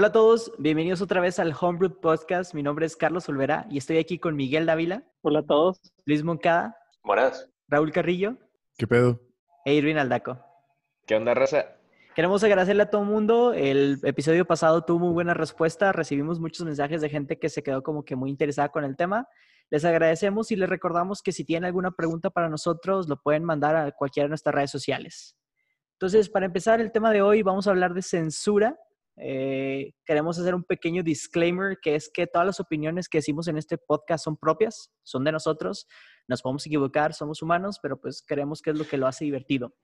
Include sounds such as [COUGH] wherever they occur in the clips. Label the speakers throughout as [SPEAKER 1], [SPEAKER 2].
[SPEAKER 1] Hola a todos, bienvenidos otra vez al Homebrew Podcast. Mi nombre es Carlos Olvera y estoy aquí con Miguel Dávila.
[SPEAKER 2] Hola a todos.
[SPEAKER 1] Luis Moncada.
[SPEAKER 3] Buenas.
[SPEAKER 1] Raúl Carrillo.
[SPEAKER 4] ¿Qué pedo?
[SPEAKER 1] E Irvin Aldaco.
[SPEAKER 3] ¿Qué onda, raza?
[SPEAKER 1] Queremos agradecerle a todo el mundo. El episodio pasado tuvo muy buena respuesta. Recibimos muchos mensajes de gente que se quedó como que muy interesada con el tema. Les agradecemos y les recordamos que si tienen alguna pregunta para nosotros, lo pueden mandar a cualquiera de nuestras redes sociales. Entonces, para empezar el tema de hoy, vamos a hablar de censura eh, queremos hacer un pequeño disclaimer, que es que todas las opiniones que decimos en este podcast son propias, son de nosotros, nos podemos equivocar, somos humanos, pero pues creemos que es lo que lo hace divertido.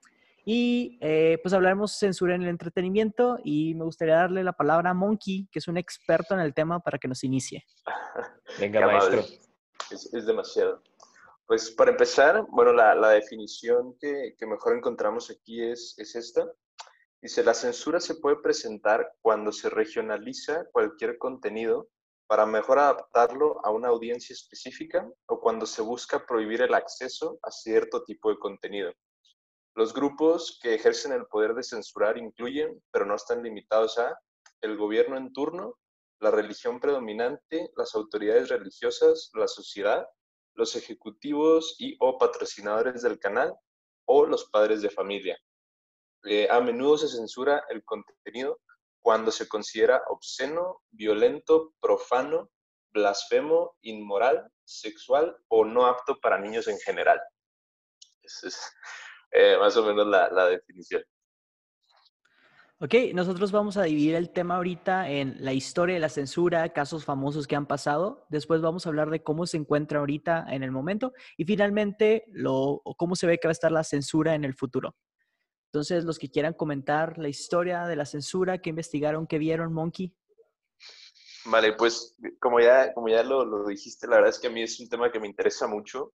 [SPEAKER 1] Y eh, pues hablaremos censura en el entretenimiento y me gustaría darle la palabra a Monkey, que es un experto en el tema, para que nos inicie. [LAUGHS]
[SPEAKER 3] Venga, maestro. Es, demasiado. Pues para empezar, bueno, la, la definición que, que, mejor encontramos aquí es, es esta. Dice, la censura se puede presentar cuando se regionaliza cualquier contenido para mejor adaptarlo a una audiencia específica o cuando se busca prohibir el acceso a cierto tipo de contenido. Los grupos que ejercen el poder de censurar incluyen, pero no están limitados a, el gobierno en turno, la religión predominante, las autoridades religiosas, la sociedad, los ejecutivos y o patrocinadores del canal o los padres de familia. Eh, a menudo se censura el contenido cuando se considera obsceno, violento, profano, blasfemo, inmoral, sexual o no apto para niños en general. Esa es [LAUGHS] eh, más o menos la, definición.
[SPEAKER 1] Ok, nosotros vamos a dividir el tema ahorita en la historia de la censura, casos famosos que han pasado. Después vamos a hablar de cómo se encuentra ahorita en el momento y finalmente cómo se ve que va a estar la censura en el futuro. Entonces, los que quieran comentar la historia de la censura, que investigaron, que vieron, Monkey.
[SPEAKER 3] Vale, pues como ya, como ya lo, lo, dijiste, la verdad es que a mí es un tema que me interesa mucho.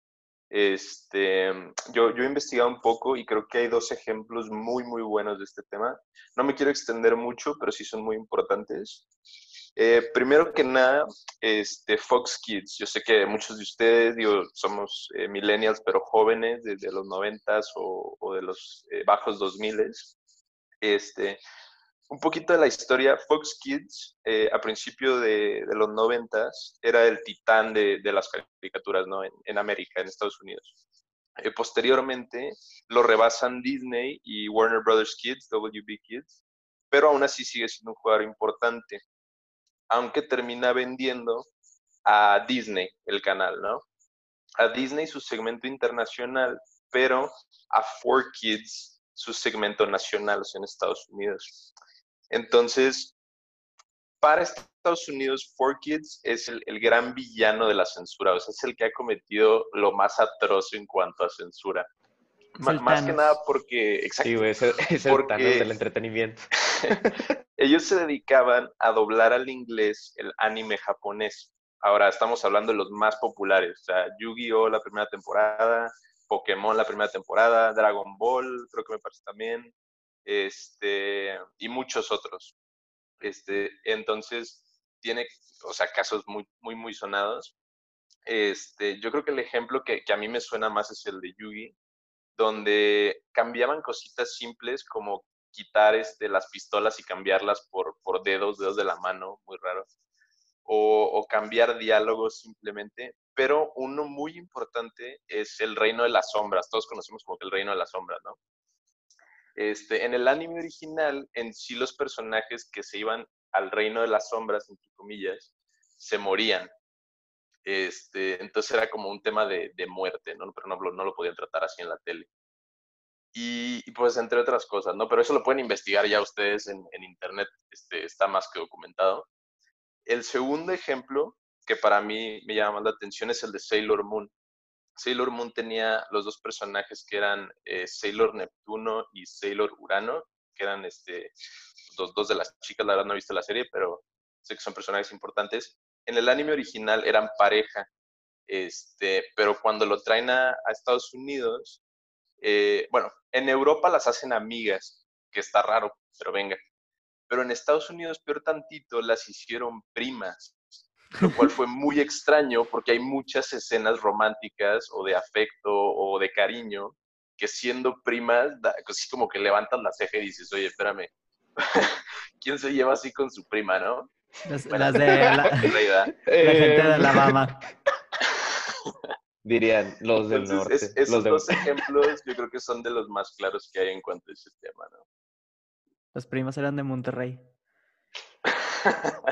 [SPEAKER 3] Este, yo, yo he investigado un poco y creo que hay dos ejemplos muy, muy buenos de este tema. No me quiero extender mucho, pero sí son muy importantes. Eh, primero que nada, este, Fox Kids. Yo sé que muchos de ustedes, digo, somos eh, millennials, pero jóvenes desde los noventas o, o, de los eh, bajos dos miles. Este, un poquito de la historia, Fox Kids a principio de, de, los noventas era el titán de, de las caricaturas ¿no? en, en, América, en Estados Unidos. posteriormente lo rebasan Disney y Warner Brothers Kids, WB Kids, pero aún así sigue siendo un jugador importante aunque termina vendiendo a Disney el canal, ¿no? A Disney su segmento internacional, pero a 4Kids su segmento nacional, o sea, en Estados Unidos. Entonces, para Estados Unidos, 4Kids es el, gran villano de la censura, o sea, es el que ha cometido lo más atroz en cuanto a censura. más que nada porque...
[SPEAKER 2] Exacto, sí, es el, es el del entretenimiento. [LAUGHS]
[SPEAKER 3] ellos se dedicaban a doblar al inglés el anime japonés. Ahora estamos hablando de los más populares, o sea, Yu-Gi-Oh! la primera temporada, Pokémon la primera temporada, Dragon Ball, creo que me parece también, este, y muchos otros. Este, entonces, tiene, o sea, casos muy, muy, muy sonados. Este, yo creo que el ejemplo que, que a mí me suena más es el de Yugi, donde cambiaban cositas simples como quitar este, las pistolas y cambiarlas por, por dedos, dedos de la mano, muy raro. O, cambiar diálogos simplemente. Pero uno muy importante es el reino de las sombras. Todos conocemos como el reino de las sombras, ¿no? Este, en el anime original, en sí los personajes que se iban al reino de las sombras, entre comillas, se morían. Este, entonces era como un tema de, de muerte, ¿no? Pero no, no, lo podían tratar así en la tele. Y, pues entre otras cosas, ¿no? Pero eso lo pueden investigar ya ustedes en, en internet, este, está más que documentado. El segundo ejemplo que para mí me llama más la atención es el de Sailor Moon. Sailor Moon tenía los dos personajes que eran eh, Sailor Neptuno y Sailor Urano, que eran este, dos, dos de las chicas, la verdad no he visto la serie, pero sé que son personajes importantes. En el anime original eran pareja, este, pero cuando lo traen a, a Estados Unidos, eh, bueno, en Europa las hacen amigas, que está raro, pero venga. Pero en Estados Unidos, peor tantito, las hicieron primas, lo cual fue muy [LAUGHS] extraño porque hay muchas escenas románticas o de afecto o de cariño que siendo primas, así como que levantas la ceja y dices, oye, espérame, [LAUGHS] ¿Quién se lleva así con su prima, no?
[SPEAKER 1] Las, de [LAUGHS] la, gente de Alabama.
[SPEAKER 2] Dirían los del norte.
[SPEAKER 3] esos dos ejemplos yo creo que son de los más claros que hay en cuanto a ese tema, ¿no?
[SPEAKER 1] Las primas eran de Monterrey. [LAUGHS]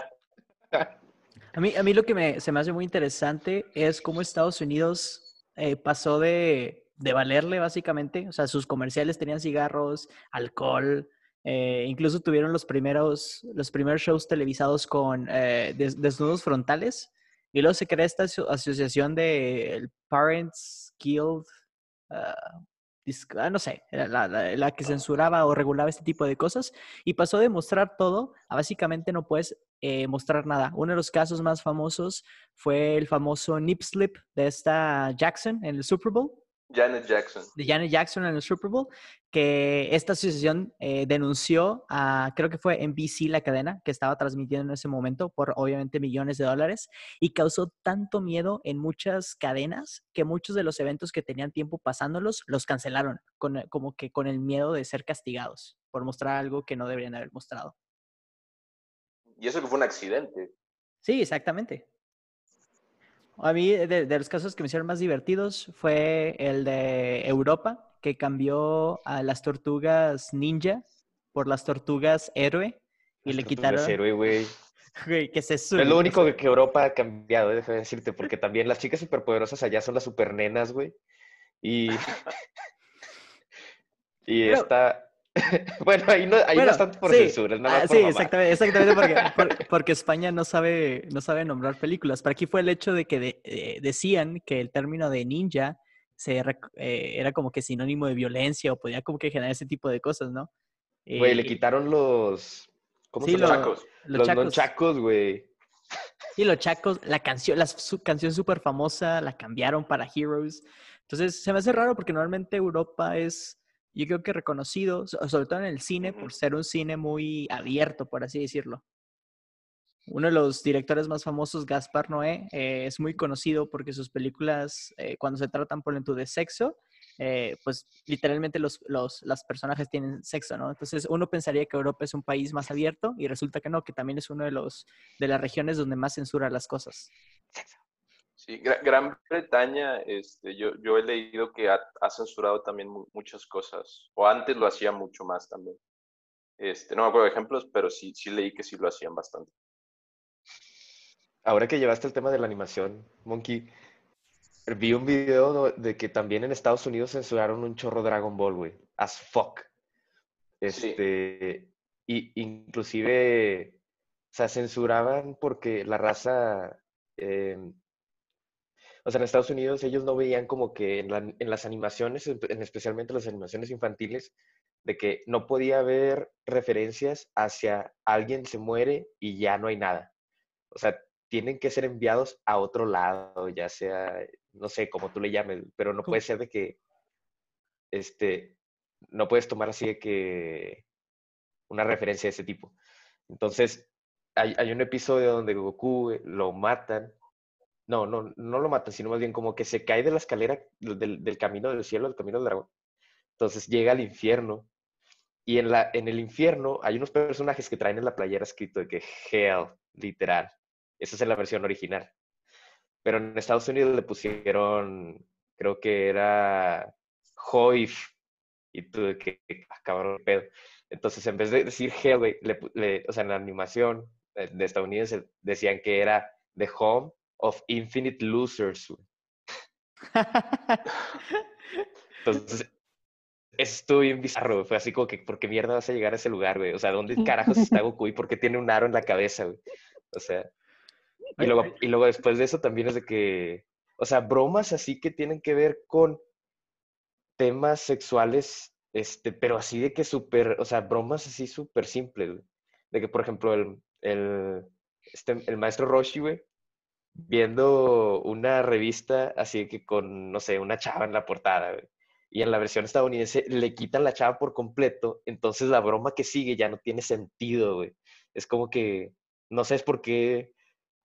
[SPEAKER 1] a, mí, a mí lo que me, se me hace muy interesante es cómo Estados Unidos eh, pasó de, de valerle básicamente, o sea, sus comerciales tenían cigarros, alcohol, eh, incluso tuvieron los primeros, los primeros shows televisados con eh, desnudos frontales. Y luego se crea esta asociación de Parents Guild, ah, ah, no sé, la, que censuraba o regulaba este tipo de cosas. Y pasó de mostrar todo a básicamente no puedes eh, mostrar nada. Uno de los casos más famosos fue el famoso nip slip de esta Jackson en el Super Bowl
[SPEAKER 3] Janet Jackson.
[SPEAKER 1] De Janet Jackson en el Super Bowl, que esta asociación eh, denunció a, creo que fue NBC la cadena que estaba transmitiendo en ese momento por obviamente millones de dólares y causó tanto miedo en muchas cadenas que muchos de los eventos que tenían tiempo pasándolos los cancelaron, con, como que con el miedo de ser castigados por mostrar algo que no deberían haber mostrado.
[SPEAKER 3] Y eso que fue un accidente.
[SPEAKER 1] Sí, exactamente. A mí, de, los casos que me hicieron más divertidos, fue el de Europa, que cambió a las tortugas ninja por las tortugas héroe. Y le quitaron.
[SPEAKER 2] héroe, güey. [LAUGHS]
[SPEAKER 1] Güey, que se
[SPEAKER 2] Es lo único que Europa ha cambiado, eh, déjame decirte, porque también las chicas superpoderosas allá son las supernenas, güey. Y. [LAUGHS] [LAUGHS] y esta. [LAUGHS] bueno, ahí no, ahí no por censura, nada más ah,
[SPEAKER 1] Sí, exactamente, exactamente porque, [LAUGHS] porque, España no sabe, no sabe nombrar películas. Pero aquí fue el hecho de que eh, decían que el término de ninja se, eh, era como que sinónimo de violencia o podía como que generar ese tipo de cosas, ¿no?
[SPEAKER 2] Güey, le eh, quitaron los...
[SPEAKER 3] ¿Cómo se llama? Los,
[SPEAKER 2] los, chacos. chacos, güey.
[SPEAKER 1] Y los chacos, la canción, la su, canción súper famosa, la cambiaron para Heroes. Entonces, se me hace raro porque normalmente Europa es yo creo que reconocido, sobre todo en el cine, por ser un cine muy abierto, por así decirlo. Uno de los directores más famosos, Gaspar Noé, eh, es muy conocido porque sus películas, eh, cuando se tratan, por ejemplo, de sexo, eh, pues literalmente los, los personajes tienen sexo, ¿no? Entonces uno pensaría que Europa es un país más abierto y resulta que no, que también es uno de, los, de las regiones donde más censura las cosas.
[SPEAKER 3] Sí, Gran Bretaña, este, yo, yo he leído que ha, censurado también muchas cosas, o antes lo hacía mucho más también. Este, no me acuerdo de ejemplos, pero sí, sí leí que sí lo hacían bastante.
[SPEAKER 2] Ahora que llevaste el tema de la animación, Monkey, vi un video de que también en Estados Unidos censuraron un chorro Dragon Ball, güey, as fuck. Este, y inclusive, o sea, censuraban porque la raza... Em, o sea, en Estados Unidos ellos no veían como que en, las animaciones, en especialmente las animaciones infantiles, de que no podía haber referencias hacia alguien se muere y ya no hay nada. O sea, tienen que ser enviados a otro lado, ya sea, no sé, como tú le llames, pero no puede ser de que, este, no puedes tomar así de que una referencia de ese tipo. Entonces, hay, hay un episodio donde Goku lo matan no, no, no lo matan, sino más bien como que se cae de la escalera del, camino del cielo, del camino del dragón. Entonces llega al infierno. Y en, la, en el infierno hay unos personajes que traen en la playera escrito de que Hell, literal. Esa es la versión original. Pero en Estados Unidos le pusieron, creo que era Hoif. Y tú que, acabaron ah, pedo. Entonces, en vez de decir Hell, o sea, en la animación de estadounidense decían que era The Home of Infinite Losers. [LAUGHS] Entonces, esto bien bizarro, Fue así como que, ¿por qué mierda vas a llegar a ese lugar, güey? O sea, ¿dónde carajos está [LAUGHS] Goku y por qué tiene un aro en la cabeza, güey? O sea, y luego, y luego después de eso también es de que, o sea, bromas así que tienen que ver con temas sexuales, este, pero así de que súper, o sea, bromas así súper simples, güey. De que, por ejemplo, el, el, este, el maestro Roshi, güey, viendo una revista así que con, no sé, una chava en la portada, Y en la versión estadounidense le quitan la chava por completo, entonces la broma que sigue ya no tiene sentido, güey. Es como que, no sé, es por qué,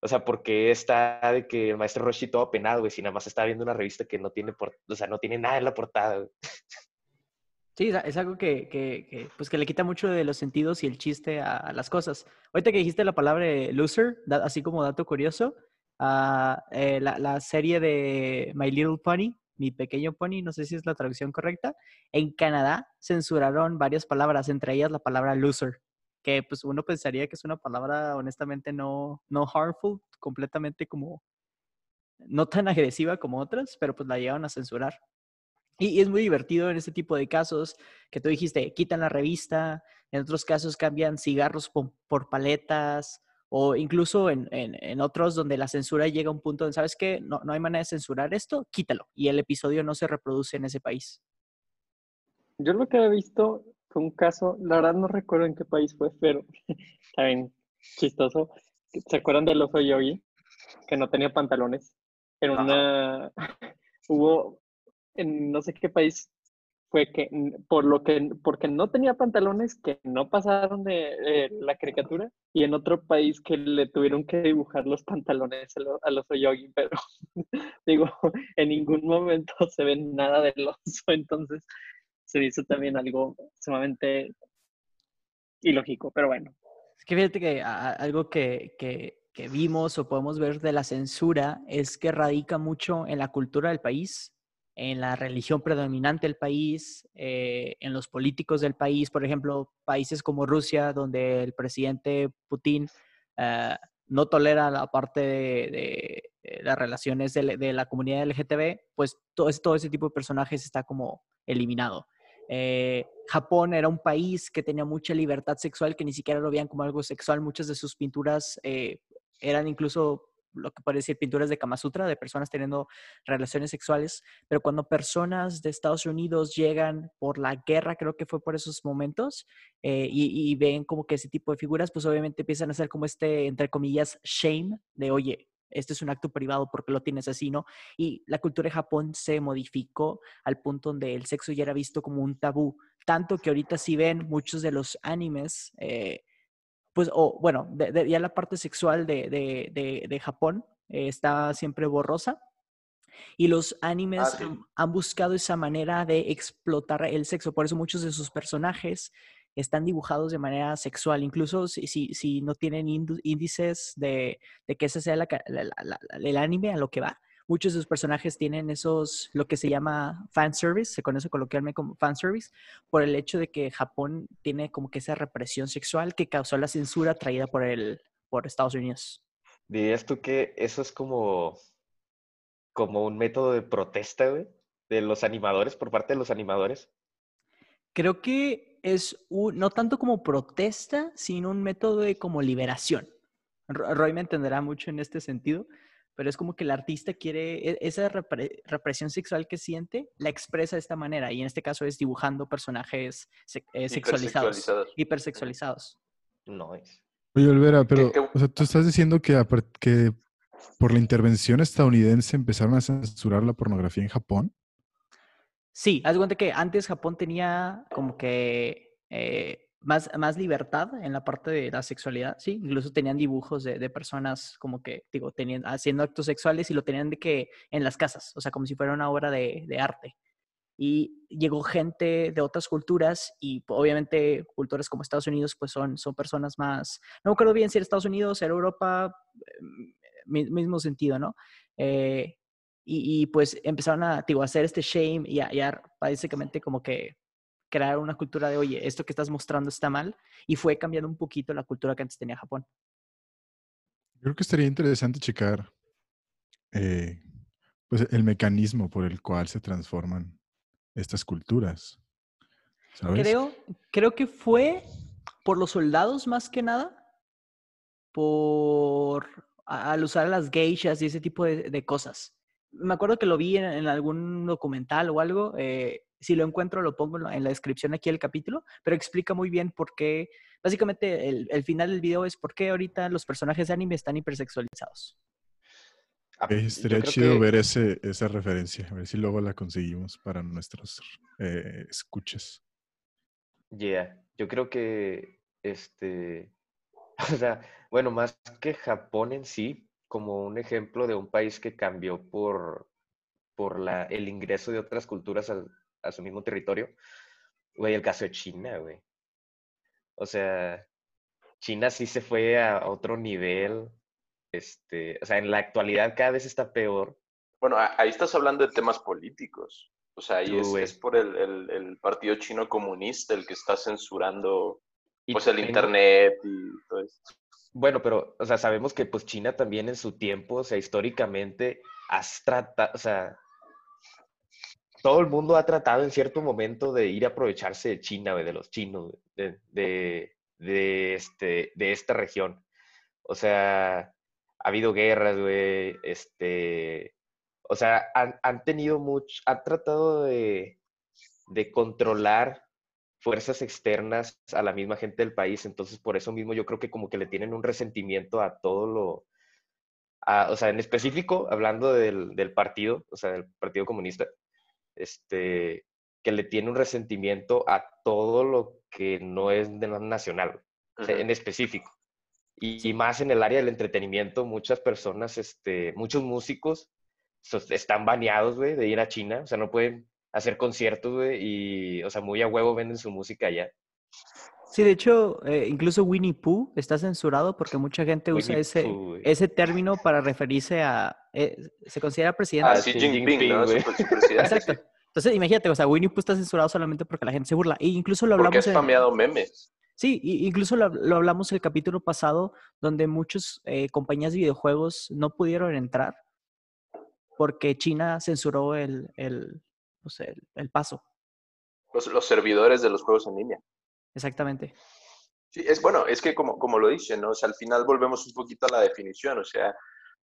[SPEAKER 2] o sea, por qué está de que el maestro Roshi todo apenado, güey, si nada más está viendo una revista que no tiene, por, o sea, no tiene nada en la portada, güey.
[SPEAKER 1] Sí, es algo que, que, pues que le quita mucho de los sentidos y el chiste a, a las cosas. Ahorita que dijiste la palabra loser, así como dato curioso, eh, la, serie de My Little Pony, Mi Pequeño Pony, no sé si es la traducción correcta, en Canadá censuraron varias palabras, entre ellas la palabra loser, que pues uno pensaría que es una palabra honestamente no, no harmful, completamente como no tan agresiva como otras, pero pues la llevan a censurar. Y, es muy divertido en este tipo de casos que tú dijiste, quitan la revista, en otros casos cambian cigarros por, paletas, o incluso en, en, otros donde la censura llega a un punto donde, ¿sabes qué? No, no hay manera de censurar esto, quítalo. Y el episodio no se reproduce en ese país.
[SPEAKER 4] Yo lo que he visto fue un caso, la verdad no recuerdo en qué país fue, pero [LAUGHS] también chistoso. ¿Se acuerdan del oso yogi? Que no tenía pantalones. En una... [LAUGHS] Hubo en no sé qué país fue que por lo que porque no tenía pantalones que no pasaron de la caricatura y en otro país que le tuvieron que dibujar los pantalones a, los yogi pero [LAUGHS] digo en ningún momento se ve nada del oso entonces se hizo también algo sumamente ilógico pero bueno.
[SPEAKER 1] Es que fíjate que algo que, que, que vimos o podemos ver de la censura es que radica mucho en la cultura del país en la religión predominante del país, eh, en los políticos del país, por ejemplo, países como Rusia, donde el presidente Putin eh, no tolera la parte de, las relaciones de, la comunidad LGTB, pues todo, todo, ese tipo de personajes está como eliminado. Eh, Japón era un país que tenía mucha libertad sexual, que ni siquiera lo veían como algo sexual. Muchas de sus pinturas eran incluso lo que decir pinturas de Kama Sutra, de personas teniendo relaciones sexuales, pero cuando personas de Estados Unidos llegan por la guerra, creo que fue por esos momentos, eh, y, ven como que ese tipo de figuras, pues obviamente empiezan a hacer como este, entre comillas, shame de, oye, este es un acto privado porque lo tienes así, ¿no? Y la cultura de Japón se modificó al punto donde el sexo ya era visto como un tabú, tanto que ahorita si ven muchos de los animes, eh, pues, o bueno, ya la parte sexual de, Japón eh, está siempre borrosa. Y los animes ah, han, buscado esa manera de explotar el sexo. Por eso muchos de sus personajes están dibujados de manera sexual. Incluso si, si, si no tienen índices de, que ese sea el anime a lo que va, muchos de sus personajes tienen esos, lo que se llama fan service, se conoce coloquialmente como fan service, por el hecho de que Japón tiene como que esa represión sexual que causó la censura traída por, el, por Estados Unidos.
[SPEAKER 2] ¿Dirías tú que eso es como, como un método de protesta, güey, de los animadores, por parte de los animadores?
[SPEAKER 1] Creo que es un, no tanto como protesta, sino un método de como liberación. Roy me entenderá mucho en este sentido, pero es como que el artista quiere, e, esa represión sexual que siente, la expresa de esta manera, y en este caso es dibujando personajes eh, sexualizados, hipersexualizados.
[SPEAKER 2] No es.
[SPEAKER 5] Oye, Olvera, pero, o sea, tú estás diciendo que, que por la intervención estadounidense empezaron a censurar la pornografía en Japón.
[SPEAKER 1] Sí, haz cuenta que antes Japón tenía como que eh, más, más libertad en la parte de la sexualidad, sí, incluso tenían dibujos de, de, personas como que, digo, tenían, haciendo actos sexuales y lo tenían de que en las casas, o sea, como si fuera una obra de, de arte. Y llegó gente de otras culturas y obviamente culturas como Estados Unidos pues son, son personas más, no me acuerdo bien si era Estados Unidos, era Europa, mm, mismo sentido, ¿no? Eh, y, y, pues empezaron a, digo, a hacer este shame y a, y a básicamente como que crear una cultura de, oye, esto que estás mostrando está mal, y fue cambiando un poquito la cultura que antes tenía Japón.
[SPEAKER 5] Creo que estaría interesante checar eh, pues el mecanismo por el cual se transforman estas culturas.
[SPEAKER 1] Creo, creo que fue por los soldados más que nada, por al usar las geishas y ese tipo de, cosas. Me acuerdo que lo vi en, algún documental o algo, eh, si lo encuentro, lo pongo en la descripción aquí del capítulo, pero explica muy bien por qué. Básicamente, el, final del video es por qué ahorita los personajes de anime están hipersexualizados.
[SPEAKER 5] Ah, estaría chido ver ese, esa referencia, a ver si luego la conseguimos para nuestros eh, escuchas.
[SPEAKER 2] Yeah, yo creo que este, [LAUGHS] o sea, bueno, más que Japón en sí, como un ejemplo de un país que cambió por, por la, el ingreso de otras culturas al, a su mismo territorio. güey, el caso de China, güey. O sea, China sí se fue a otro nivel. Este, o sea, en la actualidad cada vez está peor.
[SPEAKER 3] Bueno, ahí estás hablando de temas políticos. O sea, ahí
[SPEAKER 2] Tú,
[SPEAKER 3] es, por el, el- el Partido Chino Comunista el que está censurando
[SPEAKER 2] Y
[SPEAKER 3] pues el internet y todo esto.
[SPEAKER 2] Bueno, pero, o sea, sabemos que pues China también en su tiempo, o sea, históricamente, has tratado, o sea, todo el mundo ha tratado en cierto momento de ir a aprovecharse de China, de los chinos, de, de, de este, de esta región. O sea, ha habido guerras, güey, este, o sea, han, han tenido mucho, han tratado de, de controlar fuerzas externas a la misma gente del país. Entonces, por eso mismo yo creo que como que le tienen un resentimiento a todo lo, a- o sea, en específico, hablando del, del partido, o sea, del Partido Comunista, este, que le tiene un resentimiento a todo lo que no es nacional, sea,
[SPEAKER 3] Ujú.
[SPEAKER 2] en específico. Y, y más en el área del entretenimiento, muchas personas, este, muchos músicos están baneados, güey, de ir a China, o sea, no pueden hacer conciertos, güey, y, o sea, muy a huevo venden su música allá.
[SPEAKER 1] Sí, de hecho, eh, incluso Winnie Pooh está censurado porque mucha gente usa
[SPEAKER 2] Winnie
[SPEAKER 1] ese,
[SPEAKER 2] Pooh,
[SPEAKER 1] ese término para referirse a... eh, se considera presidente.
[SPEAKER 3] Ah, Xi Jinping,
[SPEAKER 2] Jinping,
[SPEAKER 3] ¿no?
[SPEAKER 2] güey.
[SPEAKER 3] Su, su presidente,
[SPEAKER 1] Exacto. Entonces, imagínate, o sea, Winnie Pooh está censurado solamente porque la gente se burla. E incluso lo
[SPEAKER 3] Porque
[SPEAKER 1] hablamos
[SPEAKER 3] has
[SPEAKER 1] en...
[SPEAKER 3] spameado memes.
[SPEAKER 1] Sí, incluso lo, lo hablamos el capítulo pasado, donde muchas compañías de videojuegos no pudieron entrar porque China censuró el, el, pues, el, el paso.
[SPEAKER 3] Los, los servidores de los juegos en línea.
[SPEAKER 1] Exactamente.
[SPEAKER 3] Sí, es bueno, es que como, como lo dicen, ¿no? O sea, al final volvemos un poquito a la definición, o sea,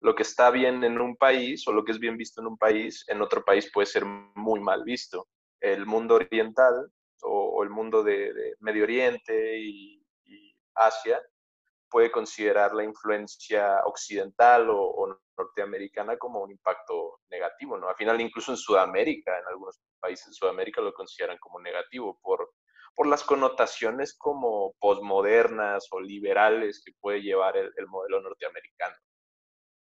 [SPEAKER 3] lo que está bien en un país o lo que es bien visto en un país, en otro país puede ser muy mal visto. El mundo oriental o, el mundo de, Medio Oriente y, Asia puede considerar la influencia occidental o, o norteamericana como un impacto negativo, ¿no? Al final, incluso en Sudamérica, en algunos países de Sudamérica lo consideran como negativo por, por las connotaciones como posmodernas o liberales que puede llevar el, el modelo norteamericano.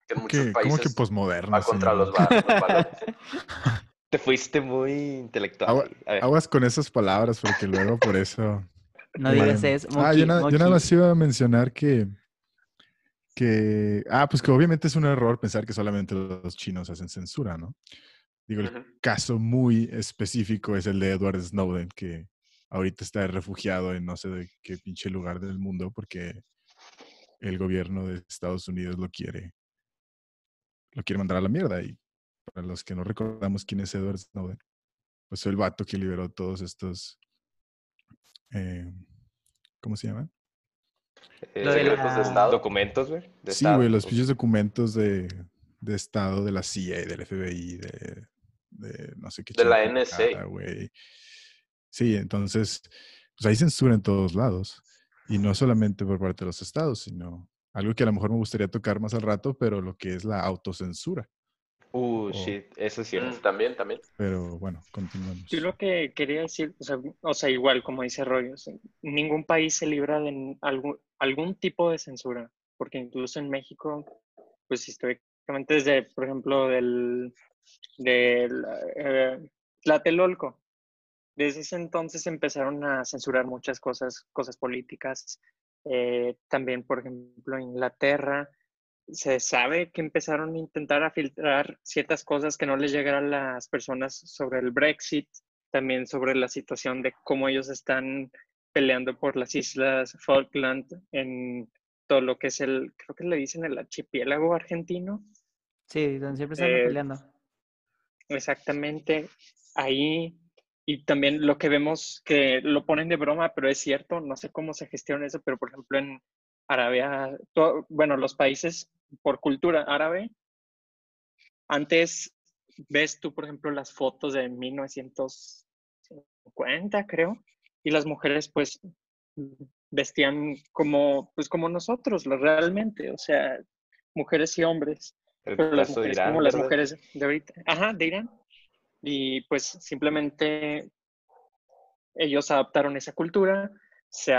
[SPEAKER 3] Que en
[SPEAKER 5] ¿Cómo
[SPEAKER 3] muchos
[SPEAKER 5] que, cómo que
[SPEAKER 3] países
[SPEAKER 5] posmoderno?
[SPEAKER 3] va contra
[SPEAKER 5] señor?
[SPEAKER 3] los, va- los valores. [LAUGHS]
[SPEAKER 2] Te fuiste muy intelectual.
[SPEAKER 5] Agua-. Aguas con esas palabras porque luego por eso...
[SPEAKER 1] No digas eso.
[SPEAKER 5] ah, yo,
[SPEAKER 1] monkey,
[SPEAKER 5] na- yo nada más iba a mencionar que, que... Ah, pues que obviamente es un error pensar que solamente los chinos hacen censura, ¿no? Digo, el caso muy específico es el de Edward Snowden, que ahorita está refugiado en no sé de qué pinche lugar del mundo porque el gobierno de Estados Unidos lo quiere, lo quiere mandar a la mierda. Y para los que no recordamos quién es Edward Snowden, pues fue el vato que liberó todos estos, eh, ¿cómo se llaman?
[SPEAKER 2] Eh,
[SPEAKER 1] de
[SPEAKER 3] de Estado.
[SPEAKER 2] Documentos, güey.
[SPEAKER 5] Sí, güey, los pinches documentos de, de Estado de la CIA, y del FBI, de, de no sé qué.
[SPEAKER 3] De la NSA.
[SPEAKER 5] güey. Sí, entonces, pues hay censura en todos lados. Y no solamente por parte de los estados, sino algo que a lo mejor me gustaría tocar más al rato, pero lo que es la autocensura.
[SPEAKER 2] Uh,
[SPEAKER 5] Oh.
[SPEAKER 2] shit, eso es cierto.
[SPEAKER 3] Mm, también, también.
[SPEAKER 5] Pero bueno, continuamos.
[SPEAKER 4] Yo lo que quería decir, o sea, o sea, igual como dice Roy, o sea, ningún país se libra de algún, algún tipo de censura, porque incluso en México, pues históricamente desde, por ejemplo, del, del eh, Tlatelolco, desde ese entonces empezaron a censurar muchas cosas, cosas políticas. Eh, también, por ejemplo, Inglaterra, se sabe que empezaron a intentar a filtrar ciertas cosas que no les llegaran a las personas sobre el Brexit, también sobre la situación de cómo ellos están peleando por las islas Falkland en todo lo que es el, creo que le dicen el archipiélago argentino.
[SPEAKER 1] Sí, donde siempre están
[SPEAKER 4] Eh,
[SPEAKER 1] peleando.
[SPEAKER 4] Exactamente, ahí. Y también lo que vemos que lo ponen de broma, pero es cierto, no sé cómo se gestiona eso, pero por ejemplo en Arabia, bueno, los países por cultura árabe, antes ves tú, por ejemplo, las fotos de 1950, creo, y las mujeres pues vestían como, pues como nosotros, realmente, o sea, mujeres y hombres
[SPEAKER 2] El
[SPEAKER 4] pero las mujeres
[SPEAKER 2] Irán,
[SPEAKER 4] como las mujeres de ahorita. Ajá, de Irán. Y pues simplemente ellos adaptaron esa cultura, se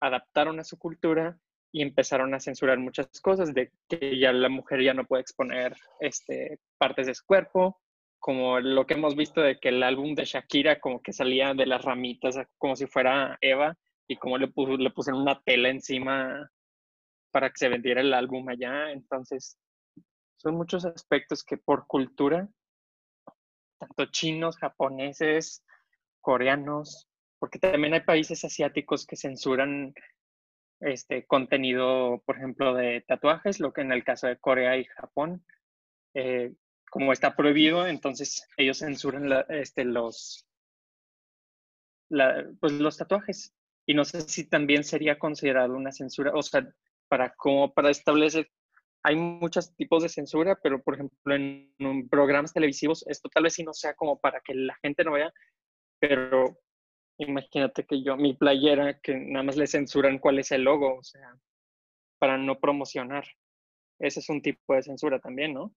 [SPEAKER 4] adaptaron a su cultura y empezaron a censurar muchas cosas, de que ya la mujer ya no puede exponer este, partes de su cuerpo, como lo que hemos visto de que el álbum de Shakira como que salía de las ramitas como si fuera Eva y como le, le pusieron una tela encima para que se vendiera el álbum allá. Entonces, son muchos aspectos que por cultura, tanto chinos, japoneses, coreanos, porque también hay países asiáticos que censuran este contenido, por ejemplo, de tatuajes, lo que en el caso de Corea y Japón, eh, como está prohibido, entonces ellos censuran este, los, pues los tatuajes. Y no sé si también sería considerado una censura, o sea, para como para establecer, hay muchos tipos de censura, pero por ejemplo en, programas televisivos esto tal vez sí no sea como para que la gente no vea, pero imagínate que yo, mi playera, que nada más le censuran cuál es el logo, o sea, para no promocionar. Ese es un tipo de censura también, ¿no?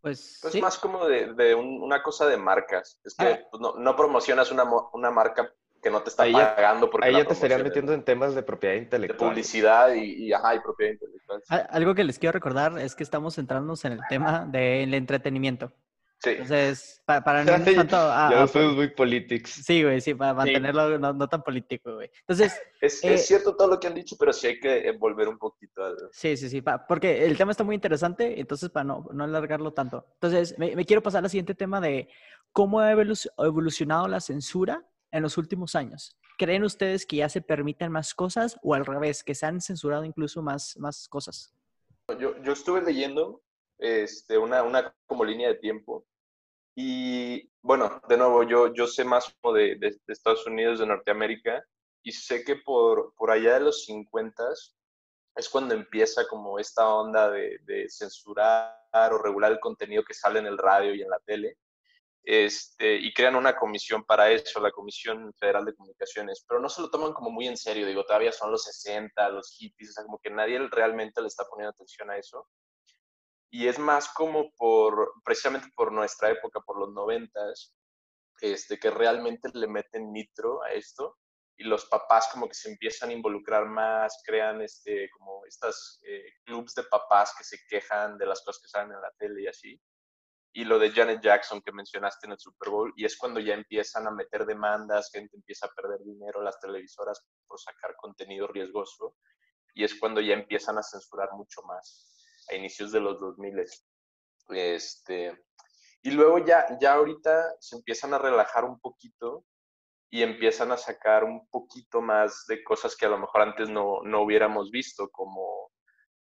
[SPEAKER 3] Pues, pues más como de, una cosa de marcas. Es que ah. pues, no, promocionas una, una, marca que no te está pagando porque
[SPEAKER 2] ahí ya te estarían metiendo en temas de propiedad intelectual.
[SPEAKER 3] De publicidad y, ajá, y propiedad intelectual.
[SPEAKER 1] Algo que les quiero recordar es que estamos centrándonos en el tema del entretenimiento. Sí. Entonces, para, para no [LAUGHS]
[SPEAKER 2] tanto... ya fuimos muy politics.
[SPEAKER 1] Sí, güey, sí, para mantenerlo No, tan político, güey. Entonces...
[SPEAKER 3] Es, es, eh, cierto todo lo que han dicho, pero sí hay que envolver un poquito al...
[SPEAKER 1] Sí, sí, sí, porque el tema está muy interesante, entonces para no, no alargarlo tanto. Entonces, me, me quiero pasar al siguiente tema de cómo ha evolucionado la censura en los últimos años. ¿Creen ustedes que ya se permiten más cosas o al revés, que se han censurado incluso más, más cosas?
[SPEAKER 3] Yo, yo estuve leyendo este, una, una como línea de tiempo y bueno, de nuevo, yo, yo sé más como de, de, Estados Unidos, de Norteamérica, y sé que por, por allá de los 50 es cuando empieza como esta onda de, de, censurar o regular el contenido que sale en el radio y en la tele. Este, y crean una comisión para eso, la Comisión Federal de Comunicaciones, pero no se lo toman como muy en serio, digo, todavía son los 60, los hippies, o sea, como que nadie realmente le está poniendo atención a eso. Y es más como por, precisamente por nuestra época, por los noventas, este, que realmente le meten nitro a esto y los papás como que se empiezan a involucrar más, crean este, como estas eh, clubs de papás que se quejan de las cosas que salen en la tele y así. Y lo de Janet Jackson que mencionaste en el Super Bowl, y es cuando ya empiezan a meter demandas, gente empieza a perder dinero, las televisoras por sacar contenido riesgoso, y es cuando ya empiezan a censurar mucho más a inicios de los 2000. Este, y luego ya, ya ahorita se empiezan a relajar un poquito y empiezan a sacar un poquito más de cosas que a lo mejor antes no, no hubiéramos visto, como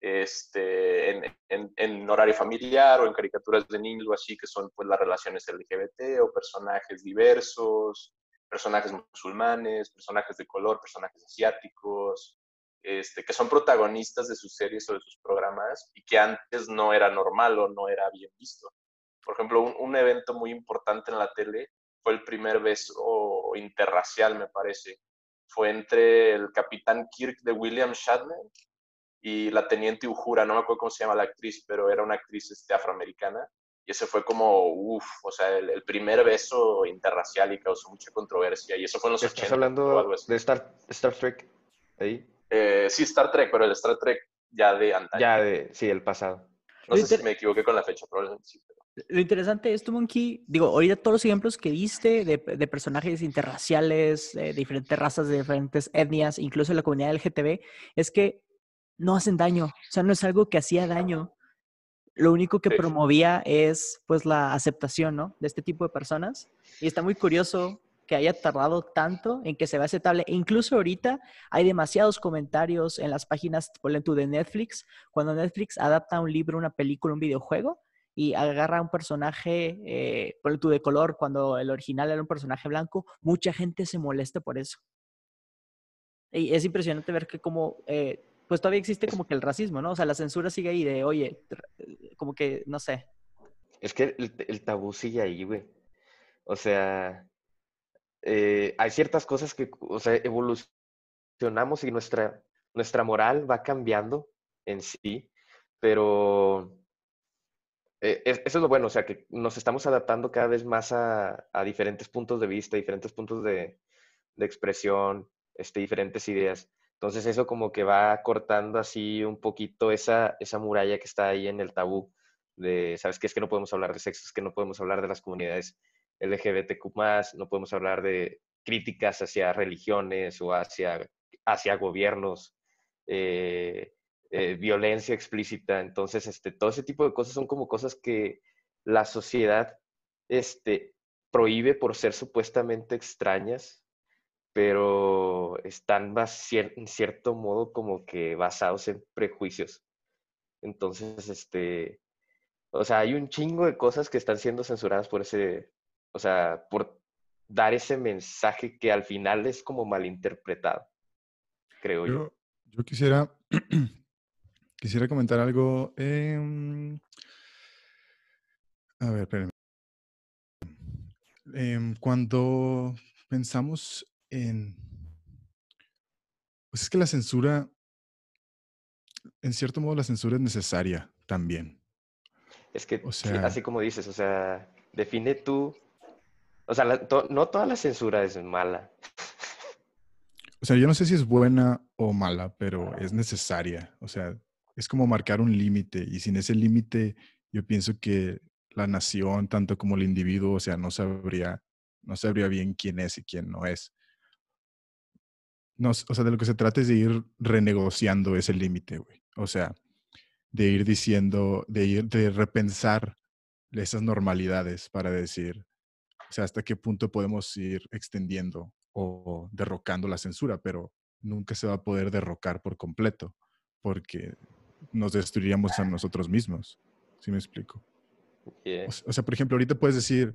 [SPEAKER 3] este, en, en, en, horario familiar o en caricaturas de niños así, que son pues las relaciones LGBT o personajes diversos, personajes musulmanes, personajes de color, personajes asiáticos, este, que son protagonistas de sus series o de sus programas y que antes no era normal o no era bien visto. Por ejemplo, un, evento muy importante en la tele fue el primer beso interracial, me parece. Fue entre el capitán Kirk de William Shatner y la teniente Uhura, no me acuerdo cómo se llama la actriz, pero era una actriz este, afroamericana. Y ese fue como, uff, o sea, el, primer beso interracial y causó mucha controversia. Y eso fue en los
[SPEAKER 2] ¿Estás hablando de Star, Star Trek? Ahí.
[SPEAKER 3] Eh, sí, Star Trek, pero el Star Trek ya de antaño.
[SPEAKER 2] Ya de, sí, el pasado.
[SPEAKER 3] No sé si me equivoqué con la fecha, probablemente sí.
[SPEAKER 1] Lo interesante es, tu Monkey, digo, ahorita todos los ejemplos que diste de, de personajes interraciales, de diferentes razas, de diferentes etnias, incluso la comunidad LGTB, es que no hacen daño. O sea, no es algo que hacía daño. Lo único que promovía es, pues, la aceptación, ¿no? De este tipo de personas. Y está muy curioso que haya tardado tanto en que se vea aceptable. E incluso ahorita hay demasiados comentarios en las páginas, por ejemplo, de Netflix, cuando Netflix adapta un libro, una película, un videojuego y agarra un personaje, eh, por ejemplo, de color, cuando el original era un personaje blanco, mucha gente se molesta por eso. Y es impresionante ver que como, eh, pues todavía existe como que el racismo, ¿no? O sea, la censura sigue ahí de, oye, como que, no sé.
[SPEAKER 2] Es que el, el tabú sigue ahí, güey. O sea, eh, hay ciertas cosas que, o sea, evolucionamos y nuestra, nuestra moral va cambiando en sí, pero eh, eso es lo bueno, o sea, que nos estamos adaptando cada vez más a, a diferentes puntos de vista, diferentes puntos de, de, expresión, este, diferentes ideas. Entonces eso como que va cortando así un poquito esa, esa muralla que está ahí en el tabú. de, ¿sabes qué? Es que no podemos hablar de sexo, es que no podemos hablar de las comunidades LGBTQ+, no podemos hablar de críticas hacia religiones o hacia, hacia gobiernos, eh, eh, violencia explícita. Entonces, este, todo ese tipo de cosas son como cosas que la sociedad este, prohíbe por ser supuestamente extrañas, pero están en cierto modo como que basados en prejuicios. Entonces, este, o sea, hay un chingo de cosas que están siendo censuradas por ese, o sea, por dar ese mensaje que al final es como malinterpretado, creo yo.
[SPEAKER 5] Yo, quisiera, [CLEARS THROAT] quisiera comentar algo. Em, a ver, espérenme. Em, cuando pensamos en... Pues es que la censura, en cierto modo la censura es necesaria también.
[SPEAKER 2] Es que, así como dices, o sea, define tú, o sea, no toda la censura es mala.
[SPEAKER 5] O sea, yo no sé si es buena o mala, pero es necesaria. O sea, es como marcar un límite y sin ese límite yo pienso que la nación, tanto como el individuo, o sea, no sabría, no sabría bien quién es y quién no es. No, o sea, de lo que se trata es de ir renegociando ese límite, güey. O sea, de ir diciendo, de ir, de repensar esas normalidades para decir, o sea, hasta qué punto podemos ir extendiendo o derrocando la censura, pero nunca se va a poder derrocar por completo, porque nos destruiríamos a nosotros mismos. ¿Sí me explico? O, sea, por ejemplo, ahorita puedes decir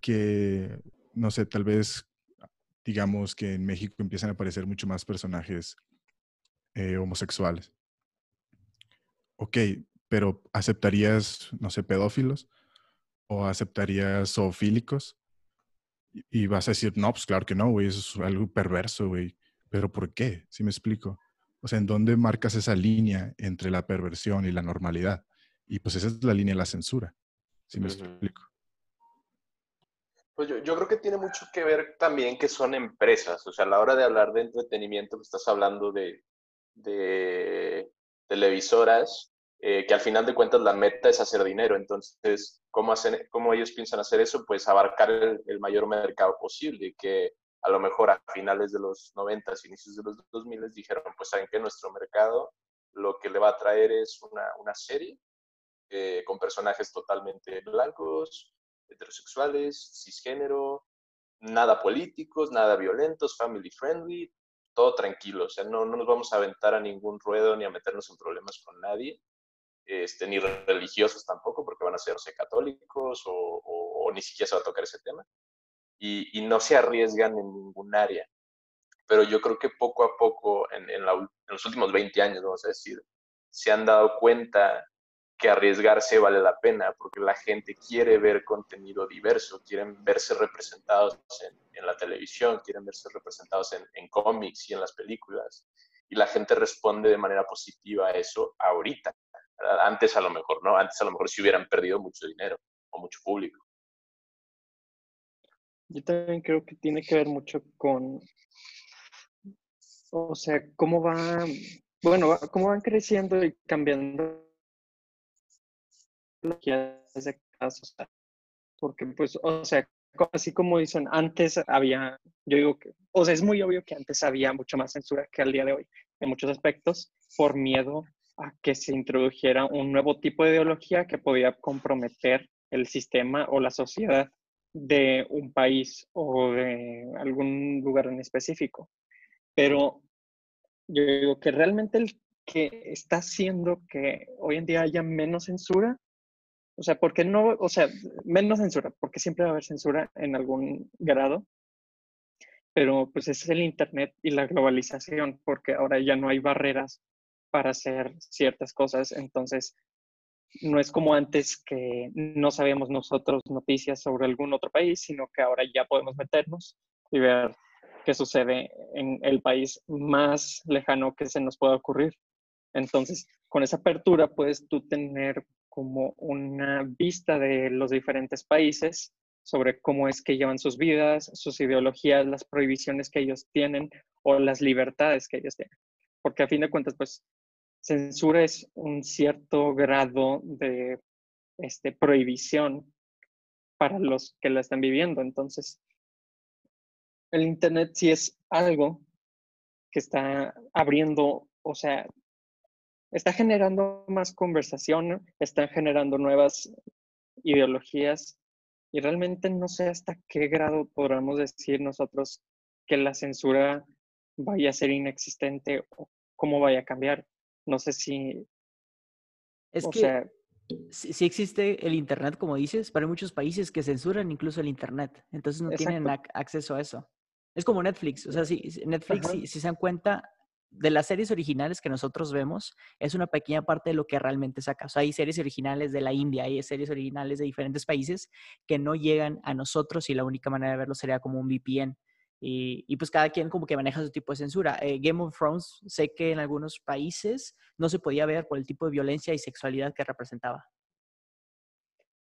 [SPEAKER 5] que, no sé, tal vez, digamos que en México empiezan a aparecer mucho más personajes eh, homosexuales. Ok, pero ¿aceptarías, no sé, pedófilos? ¿O aceptarías zoofílicos? Y, vas a decir, no, pues claro que no, güey, eso es algo perverso, güey. Pero ¿por qué? Si me explico? O sea, ¿en dónde marcas esa línea entre la perversión y la normalidad? Y pues esa es la línea de la censura. Si me explico.
[SPEAKER 3] Pues yo, yo, creo que tiene mucho que ver también que son empresas. O sea, a la hora de hablar de entretenimiento, pues estás hablando de, de televisoras, eh, que al final de cuentas la meta es hacer dinero. Entonces, ¿cómo, hacen, cómo ellos piensan hacer eso? Pues abarcar el, mayor mercado posible, que a lo mejor a finales de los 90, inicios de los 2000 dijeron, pues saben que nuestro mercado lo que le va a traer es una, una serie eh, con personajes totalmente blancos, heterosexuales, cisgénero, nada políticos, nada violentos, family friendly, todo tranquilo. O sea, no, no nos vamos a aventar a ningún ruedo ni a meternos en problemas con nadie, este, ni religiosos tampoco, porque van a ser católicos o, ni siquiera se va a tocar ese tema. Y, no se arriesgan en ningún área. Pero yo creo que poco a poco, en, en los últimos 20 años, vamos a decir, se han dado cuenta que arriesgarse vale la pena, porque la gente quiere ver contenido diverso, quieren verse representados en, la televisión, quieren verse representados en, cómics y en las películas. Y la gente responde de manera positiva a eso ahorita. Antes a lo mejor, ¿no? Antes a lo mejor si hubieran perdido mucho dinero o mucho público.
[SPEAKER 4] Yo también creo que tiene que ver mucho con, o sea, cómo va, bueno, cómo van creciendo y cambiando de caso, porque pues, o sea, así como dicen, antes había, yo digo que, o sea, es muy obvio que antes había mucho más censura que al día de hoy, en muchos aspectos, por miedo a que se introdujera un nuevo tipo de ideología que podía comprometer el sistema o la sociedad de un país o de algún lugar en específico. Pero yo digo que realmente el que está haciendo que hoy en día haya menos censura o sea, porque no, o sea, menos censura, porque siempre va a haber censura en algún grado, pero pues es el Internet y la globalización, porque ahora ya no hay barreras para hacer ciertas cosas, entonces no es como antes que no sabíamos nosotros noticias sobre algún otro país, sino que ahora ya podemos meternos y ver qué sucede en el país más lejano que se nos pueda ocurrir. Entonces, con esa apertura puedes tú tener como una vista de los diferentes países sobre cómo es que llevan sus vidas, sus ideologías, las prohibiciones que ellos tienen o las libertades que ellos tienen. Porque a fin de cuentas, pues, censura es un cierto grado de este, prohibición para los que la están viviendo. Entonces, el Internet sí es algo que está abriendo, o sea, está generando más conversación, está generando nuevas ideologías y realmente no sé hasta qué grado podamos decir nosotros que la censura vaya a ser inexistente o cómo vaya a cambiar. No sé si...
[SPEAKER 1] Es que si, existe el Internet, como dices, pero hay muchos países que censuran incluso el Internet, entonces no tienen acceso a eso. Es como Netflix, o sea, si Netflix, si, si, se dan cuenta, de las series originales que nosotros vemos, es una pequeña parte de lo que realmente saca. O hay series originales de la India, hay series originales de diferentes países que no llegan a nosotros y la única manera de verlo sería como un VPN. Y, pues cada quien como que maneja su tipo de censura. Eh, Game of Thrones sé que en algunos países no se podía ver por el tipo de violencia y sexualidad que representaba.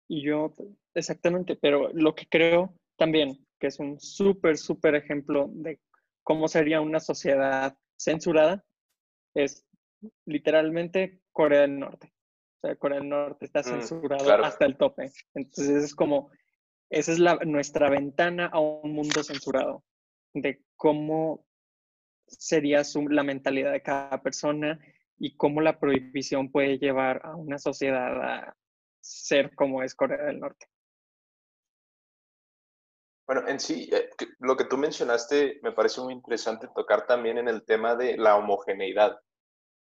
[SPEAKER 4] Y yo, exactamente, pero lo que creo también, que es un súper, súper ejemplo de cómo sería una sociedad censurada, es literalmente Corea del Norte. O sea, Corea del Norte está mm, censurado hasta el tope. Entonces es como, esa es la, nuestra ventana a un mundo censurado de cómo sería la mentalidad de cada persona y cómo la prohibición puede llevar a una sociedad a ser como es Corea del Norte.
[SPEAKER 3] Bueno, en sí, eh, lo que tú mencionaste me parece muy interesante tocar también en el tema de la homogeneidad.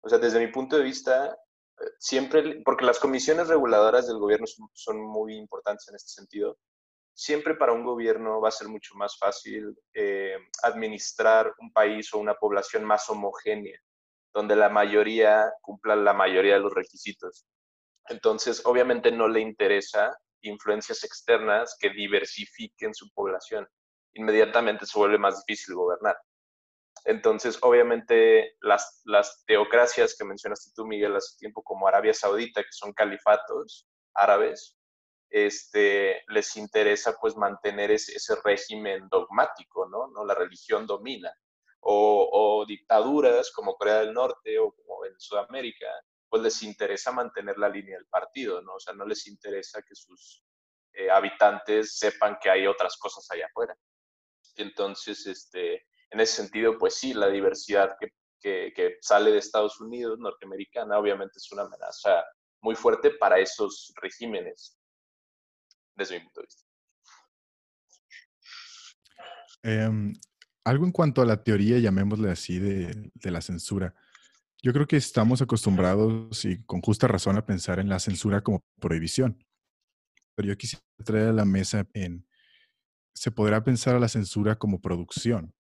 [SPEAKER 3] O sea, desde mi punto de vista, eh, siempre, porque las comisiones reguladoras del gobierno son muy importantes en este sentido, siempre para un gobierno va a ser mucho más fácil eh, administrar un país o una población más homogénea, donde la mayoría cumpla la mayoría de los requisitos. Entonces, obviamente no le interesa influencias externas que diversifiquen su población. Inmediatamente se vuelve más difícil gobernar. Entonces, obviamente, las, las teocracias que mencionaste tú, Miguel, hace tiempo, como Arabia Saudita, que son califatos árabes, este, les interesa pues mantener ese, régimen dogmático, ¿no? ¿no? La religión domina. O, dictaduras como Corea del Norte o como en Sudamérica, pues les interesa mantener la línea del partido, ¿no? O sea, no les interesa que sus eh, habitantes sepan que hay otras cosas allá afuera. Entonces, este, en ese sentido, pues sí, la diversidad que, sale de Estados Unidos, norteamericana, obviamente es una amenaza muy fuerte para esos regímenes desde mi punto de vista.
[SPEAKER 5] Em, algo en cuanto a la teoría, llamémosle así, de, la censura. Yo creo que estamos acostumbrados y con justa razón a pensar en la censura como prohibición. Pero yo quisiera traer a la mesa en, se podrá pensar a la censura como producción.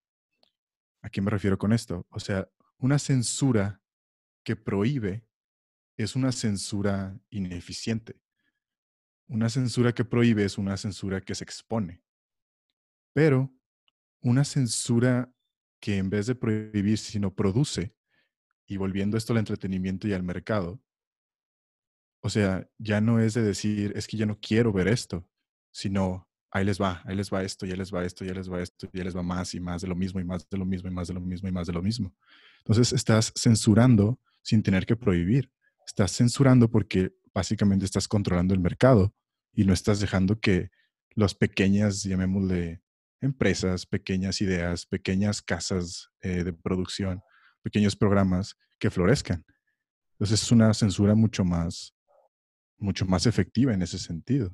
[SPEAKER 5] ¿A qué me refiero con esto? O sea, una censura que prohíbe es una censura ineficiente. Una censura que prohíbe es una censura que se expone. Pero una censura que en vez de prohibir, sino produce, y volviendo esto al entretenimiento y al mercado, o sea, ya no es de decir, es que yo no quiero ver esto, sino ahí les va, ahí les va esto, ya les va esto, ya les va esto, ya les va más y más de lo mismo y más de lo mismo y más de lo mismo y más de lo mismo. Entonces estás censurando sin tener que prohibir. Estás censurando porque básicamente estás controlando el mercado y no estás dejando que las pequeñas, llamémosle, empresas, pequeñas ideas, pequeñas casas eh, de producción, pequeños programas que florezcan. Entonces es una censura mucho más, mucho más efectiva en ese sentido.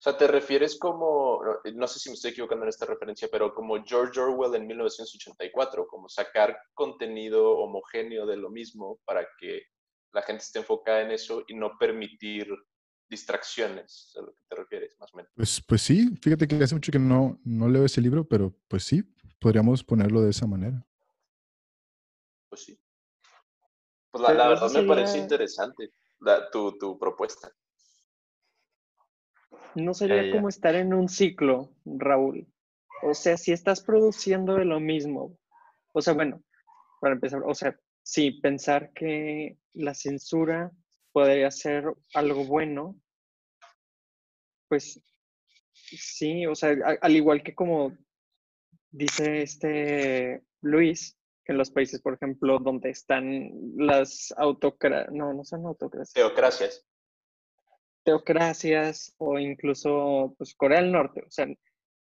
[SPEAKER 3] O sea, te refieres como, no sé si me estoy equivocando en esta referencia, pero como George Orwell en 1984, como sacar contenido homogéneo de lo mismo para que la gente esté enfocada en eso y no permitir distracciones, a lo que te refieres, más o menos.
[SPEAKER 5] Pues, pues sí, fíjate que hace mucho que no, no leo ese libro, pero pues sí, podríamos ponerlo de esa manera.
[SPEAKER 3] Pues sí. Pues la, verdad me parece interesante tu, tu, propuesta.
[SPEAKER 4] No sería como estar en un ciclo, Raúl. O sea, si estás produciendo de lo mismo, o sea, bueno, para empezar, o sea, sí, pensar que la censura podría ser algo bueno, pues sí, o sea, al igual que como dice este Luis, en los países, por ejemplo, donde están las autocracias, no, no son autocracias.
[SPEAKER 3] Teocracias.
[SPEAKER 4] teocracias o incluso pues, Corea del Norte. O sea,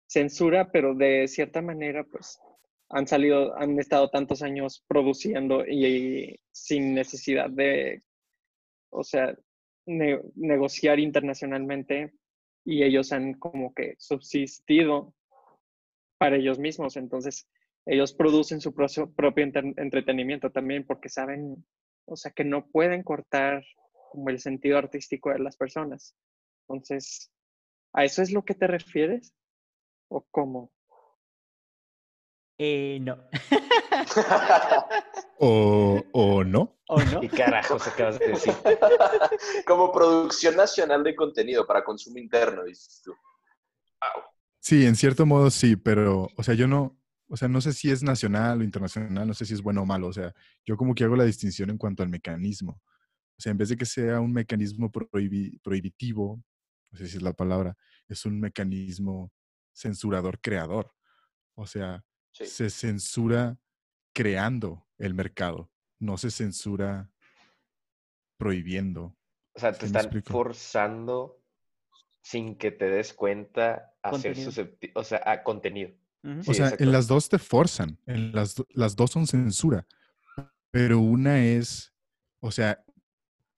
[SPEAKER 4] censura, pero de cierta manera, pues han salido, han estado tantos años produciendo y, sin necesidad de, o sea, negociar internacionalmente y ellos han como que subsistido para ellos mismos. Entonces, ellos producen su propio entretenimiento también porque saben, o sea, que no pueden cortar como el sentido artístico de las personas. Entonces, ¿a eso es lo que te refieres? ¿O cómo?
[SPEAKER 1] Eh, no. [LAUGHS]
[SPEAKER 5] o, o, no. [LAUGHS]
[SPEAKER 1] ¿O no?
[SPEAKER 2] ¿Qué carajos acabas de decir? [LAUGHS]
[SPEAKER 3] Como producción nacional de contenido para consumo interno, dices tú.
[SPEAKER 5] Sí, en cierto modo sí, pero, o sea, yo no, o sea, no sé si es nacional o internacional, no sé si es bueno o malo, o sea, yo como que hago la distinción en cuanto al mecanismo. O sea, en vez de que sea un mecanismo prohibitivo, no sé si es la palabra, es un mecanismo censurador creador. O sea, se censura creando el mercado, no se censura prohibiendo.
[SPEAKER 2] O sea, te están forzando sin que te des cuenta a hacer susceptible, o sea, a contenido.
[SPEAKER 5] O sea, en las dos te forzan, en las, las dos son censura, pero una es, o sea,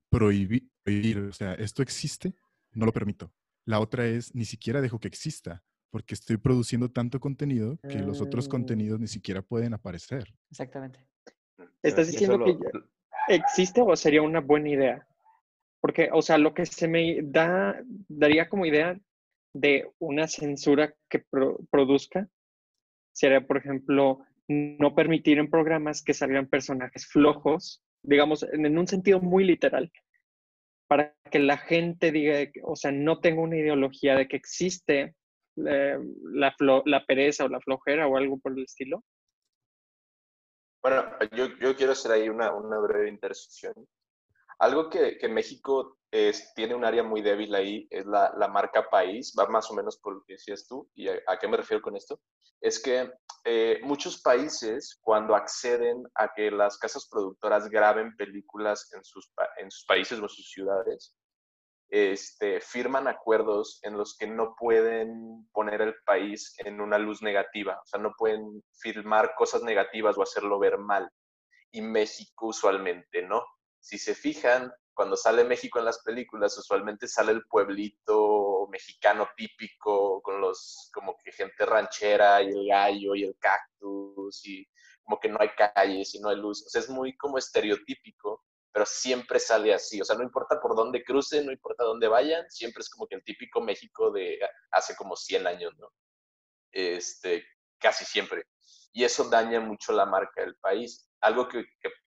[SPEAKER 5] prohibir, o sea, esto existe, no lo permito. La otra es, ni siquiera dejo que exista, porque estoy produciendo tanto contenido que los otros ah. contenidos ni siquiera pueden aparecer.
[SPEAKER 1] Exactamente.
[SPEAKER 4] ¿Estás diciendo que existe o sería una buena idea? Porque, o sea, lo que se me da, daría como idea de una censura que produzca sería, por ejemplo, no permitir en programas que salgan personajes flojos, digamos, en un sentido muy literal, para que la gente diga, o sea, no tenga una ideología de que existe eh, la, la, pereza o la flojera o algo por el estilo?
[SPEAKER 3] Bueno, yo, yo quiero hacer ahí una, una breve intersección. Algo que, México tiene un área muy débil ahí es la, marca país, va más o menos por lo que decías tú, y a, qué me refiero con esto, es que eh, muchos países cuando acceden a que las casas productoras graben películas en sus, en países o sus ciudades, este, firman acuerdos en los que no pueden poner el país en una luz negativa, o sea, no pueden filmar cosas negativas o hacerlo ver mal. Y México usualmente no. Si se fijan, cuando sale México en las películas, usualmente sale el pueblito mexicano típico, con los, como que gente ranchera y el gallo y el cactus, y como que no hay calles y no hay luz. O sea, es muy como estereotípico pero siempre sale así. O sea, no importa por dónde crucen, no importa dónde vayan, siempre es como que el típico México de hace como 100 años, ¿no? Este, casi siempre. Y eso daña mucho la marca del país. Algo que,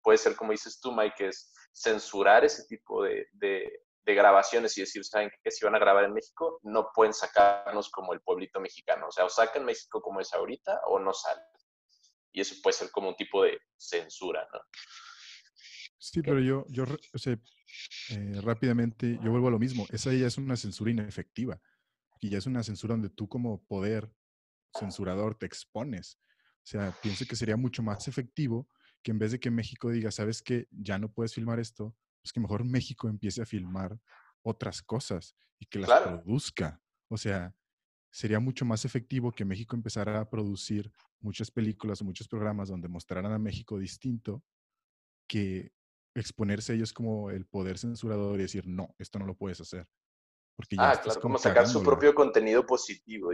[SPEAKER 3] puede ser, como dices tú, Mike, es censurar ese tipo de, de, grabaciones y decir, ¿saben qué? Si van a grabar en México, no pueden sacarnos como el pueblito mexicano. O sea, o sacan México como es ahorita o no salen. Y eso puede ser como un tipo de censura, ¿no?
[SPEAKER 5] Sí, pero yo, yo o sea, eh, rápidamente, yo vuelvo a lo mismo. Esa ya es una censura inefectiva. Y ya es una censura donde tú como poder censurador te expones. O sea, pienso que sería mucho más efectivo que en vez de que México diga, sabes que ya no puedes filmar esto, pues que mejor México empiece a filmar otras cosas y que las produzca. O sea, sería mucho más efectivo que México empezara a producir muchas películas o muchos programas donde mostraran a México distinto que exponerse ellos como el poder censurador y decir, no, esto no lo puedes hacer.
[SPEAKER 3] Porque ya ah, claro, como sacar su propio contenido positivo.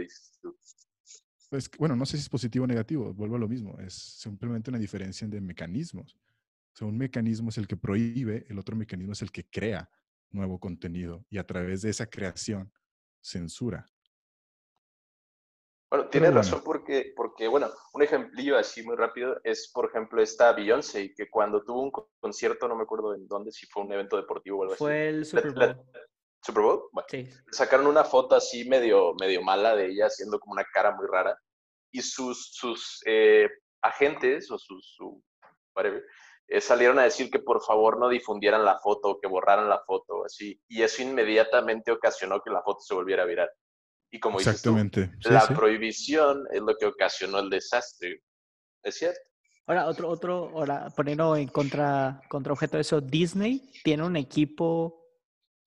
[SPEAKER 5] Pues, bueno, no sé si es positivo o negativo, vuelvo a lo mismo, es simplemente una diferencia de mecanismos. O sea, un mecanismo es el que prohíbe, el otro mecanismo es el que crea nuevo contenido y a través de esa creación censura.
[SPEAKER 3] Bueno, tiene razón porque, porque, bueno, un ejemplillo así muy rápido es, por ejemplo, esta Beyoncé, que cuando tuvo un concierto, no me acuerdo en dónde, si fue un evento deportivo o algo
[SPEAKER 1] fue así. Fue el Super Bowl.
[SPEAKER 3] ¿Super Bowl? Bueno, sí. Sacaron una foto así medio, medio mala de ella, haciendo como una cara muy rara. Y sus, sus eh, agentes, o sus, su, whatever, eh, salieron a decir que por favor no difundieran la foto, que borraran la foto, así. Y eso inmediatamente ocasionó que la foto se volviera viral. Y como
[SPEAKER 5] Exactamente.
[SPEAKER 3] dices la prohibición es lo que ocasionó el desastre. ¿Es cierto?
[SPEAKER 1] Ahora, otro, otro, ahora, poniendo en contra, contra objeto de eso, Disney tiene un equipo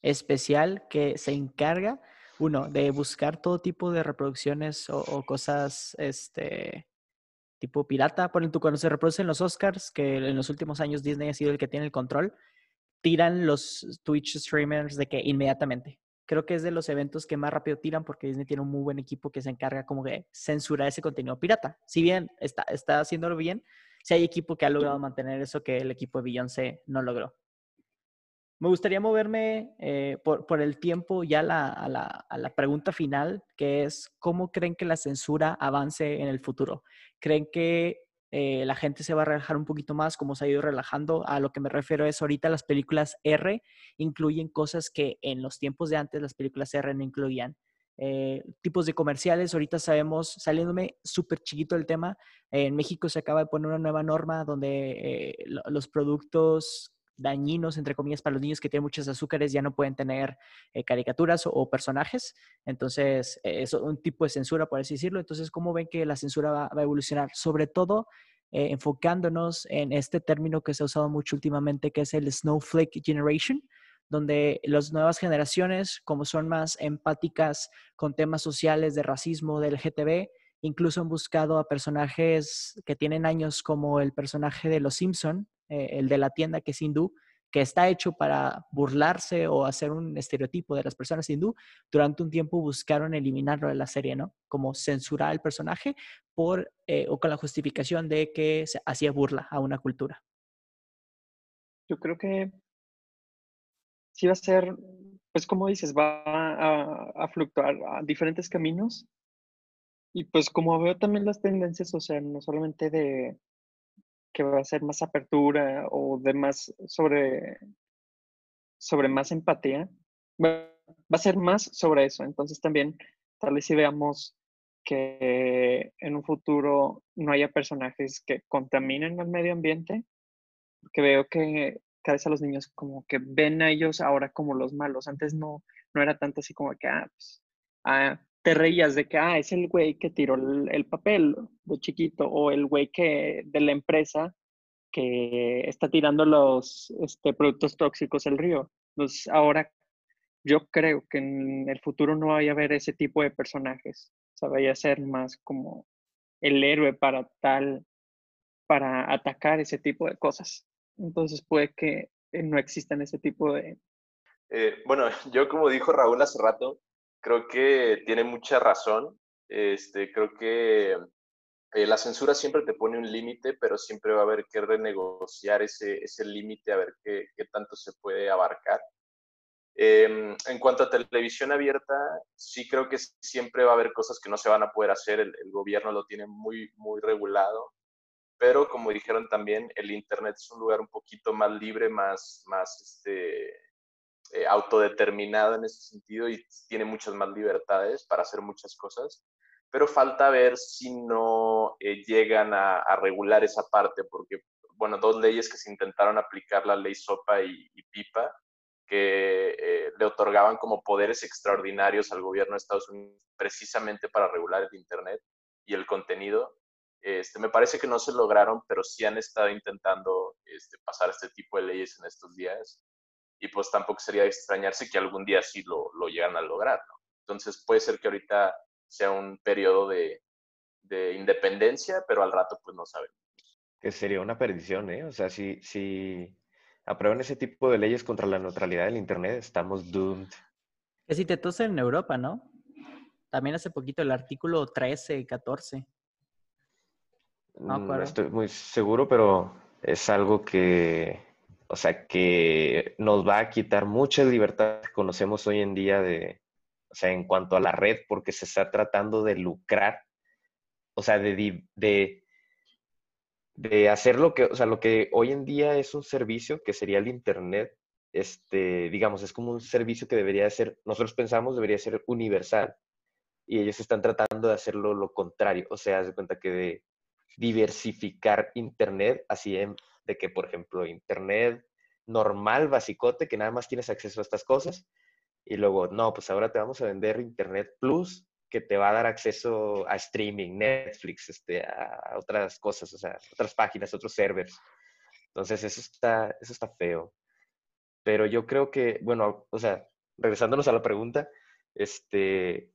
[SPEAKER 1] especial que se encarga, uno, de buscar todo tipo de reproducciones o, cosas, este, tipo pirata. Por ejemplo, cuando se reproducen los Oscars, que en los últimos años Disney ha sido el que tiene el control, tiran los Twitch streamers de que inmediatamente. Creo que es de los eventos que más rápido tiran porque Disney tiene un muy buen equipo que se encarga como de censurar ese contenido pirata. Si bien está, está haciéndolo bien, si hay equipo que ha logrado mantener eso que el equipo de Beyoncé no logró. Me gustaría moverme eh, por, el tiempo ya la, a, la, a, la, pregunta final, que es, ¿cómo creen que la censura avance en el futuro? ¿Creen que eh, la gente se va a relajar un poquito más, como se ha ido relajando? A lo que me refiero es, ahorita las películas R incluyen cosas que en los tiempos de antes las películas R no incluían. Eh, tipos de comerciales, ahorita sabemos, saliéndome súper chiquito el tema, en México se acaba de poner una nueva norma donde los productos dañinos, entre comillas, para los niños que tienen muchos azúcares, ya no pueden tener eh, caricaturas o, personajes. Entonces, eh, es un tipo de censura, por así decirlo. Entonces, ¿cómo ven que la censura va, va a evolucionar? Sobre todo eh, enfocándonos en este término que se ha usado mucho últimamente, que es el Snowflake Generation, donde las nuevas generaciones, como son más empáticas con temas sociales de racismo, del LGTB, incluso han buscado a personajes que tienen años como el personaje de Los Simpson, eh, el de la tienda que es hindú, que está hecho para burlarse o hacer un estereotipo de las personas hindú, durante un tiempo buscaron eliminarlo de la serie, ¿no? Como censurar al personaje por, eh, o con la justificación de que se hacía burla a una cultura.
[SPEAKER 4] Yo creo que sí va a ser, pues como dices, va a, a fluctuar a diferentes caminos. Y pues como veo también las tendencias, o sea, no solamente de, que va a ser más apertura o de más sobre, sobre más empatía, va, a ser más sobre eso. Entonces también tal vez si veamos que en un futuro no haya personajes que contaminen al medio ambiente, porque veo que cada vez a los niños como que ven a ellos ahora como los malos. Antes no, no era tanto así como que, ah, pues, ah, te reías de que, ah, es el güey que tiró el, papel de chiquito o el güey que de la empresa que está tirando los este, productos tóxicos al río. Entonces, ahora yo creo que en el futuro no vaya a haber ese tipo de personajes. O sea, vaya a ser más como el héroe para tal, para atacar ese tipo de cosas. Entonces puede que eh, no existan ese tipo de...
[SPEAKER 3] Eh, bueno, [LAUGHS] yo como dijo Raúl hace rato, creo que tiene mucha razón. Este, creo que eh, la censura siempre te pone un límite, pero siempre va a haber que renegociar ese, ese límite a ver qué, qué, tanto se puede abarcar. Eh, en cuanto a televisión abierta, sí creo que siempre va a haber cosas que no se van a poder hacer, el, el gobierno lo tiene muy, muy regulado, pero como dijeron también, el Internet es un lugar un poquito más libre, más, más este, eh, autodeterminado en ese sentido y tiene muchas más libertades para hacer muchas cosas, pero falta ver si no eh, llegan a, regular esa parte, porque, bueno, dos leyes que se intentaron aplicar, la ley SOPA y, y PIPA, que eh, le otorgaban como poderes extraordinarios al gobierno de Estados Unidos precisamente para regular el Internet y el contenido. Este, me parece que no se lograron, pero sí han estado intentando este, pasar este tipo de leyes en estos días y pues tampoco sería de extrañarse que algún día sí lo, lo llegan a lograr, ¿no? Entonces puede ser que ahorita sea un periodo de, de, independencia, pero al rato pues no sabemos.
[SPEAKER 2] Que sería una perdición, ¿eh? O sea, si, si aprueban ese tipo de leyes contra la neutralidad del Internet, estamos doomed.
[SPEAKER 1] Que si te tosen en Europa, ¿no? También hace poquito el artículo 13, 14.
[SPEAKER 2] No, no estoy muy seguro, pero es algo que o sea, que nos va a quitar mucha libertad que conocemos hoy en día de, o sea, en cuanto a la red, porque se está tratando de lucrar, o sea, de, de, de hacer lo que, o sea, lo que hoy en día es un servicio, que sería el Internet, este, digamos, es como un servicio que debería ser, nosotros pensamos debería ser universal, y ellos están tratando de hacerlo lo contrario, o sea, de cuenta que de diversificar Internet, así en de que, por ejemplo, Internet normal, basicote, que nada más tienes acceso a estas cosas, y luego, no, pues ahora te vamos a vender Internet Plus, que te va a dar acceso a streaming, Netflix, este, a otras cosas, o sea, otras páginas, otros servers. Entonces, eso está, eso está feo. Pero yo creo que, bueno, o sea, regresándonos a la pregunta, este,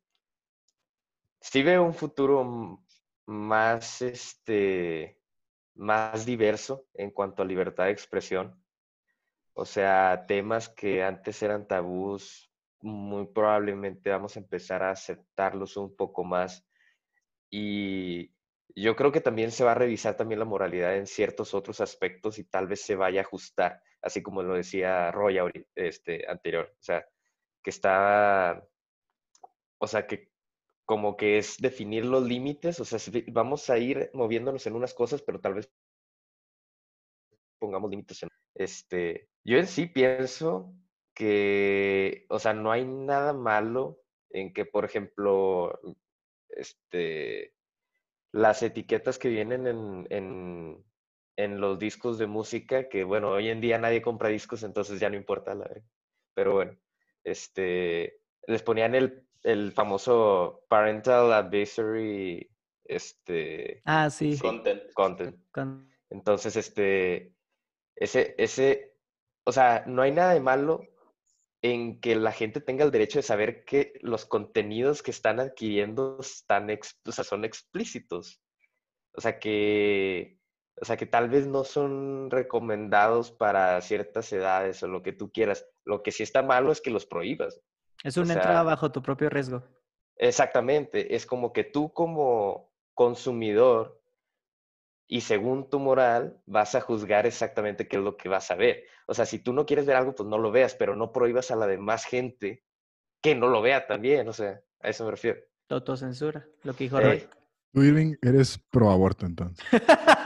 [SPEAKER 2] sí veo un futuro más, este, más diverso en cuanto a libertad de expresión. O sea, temas que antes eran tabús, muy probablemente vamos a empezar a aceptarlos un poco más. Y yo creo que también se va a revisar también la moralidad en ciertos otros aspectos y tal vez se vaya a ajustar, así como lo decía Roy este, anterior. O sea, que está, o sea, que como que es definir los límites, o sea, vamos a ir moviéndonos en unas cosas, pero tal vez pongamos límites en... Este, yo en sí pienso que, o sea, no hay nada malo en que, por ejemplo, este, las etiquetas que vienen en, en, en los discos de música, que bueno, hoy en día nadie compra discos, entonces ya no importa la verdad. Pero bueno, este, les ponían el, el famoso parental advisory, este,
[SPEAKER 1] Ah, sí.
[SPEAKER 3] Content.
[SPEAKER 2] content.
[SPEAKER 1] Con-
[SPEAKER 2] Entonces, este, ese, ese, o sea, no hay nada de malo en que la gente tenga el derecho de saber que los contenidos que están adquiriendo están, ex- o sea, son explícitos. O sea, que, o sea, que tal vez no son recomendados para ciertas edades o lo que tú quieras. Lo que sí está malo es que los prohíbas.
[SPEAKER 1] Es
[SPEAKER 2] O
[SPEAKER 1] una entrada bajo tu propio riesgo.
[SPEAKER 2] Exactamente, es como que tú como consumidor y según tu moral vas a juzgar exactamente qué es lo que vas a ver. O sea, si tú no quieres ver algo, pues no lo veas, pero no prohíbas a la demás gente que no lo vea también, o sea, a eso me refiero.
[SPEAKER 1] Autocensura, lo que dijo. Roy.
[SPEAKER 5] Tú, Irving, eres pro aborto entonces. [LAUGHS]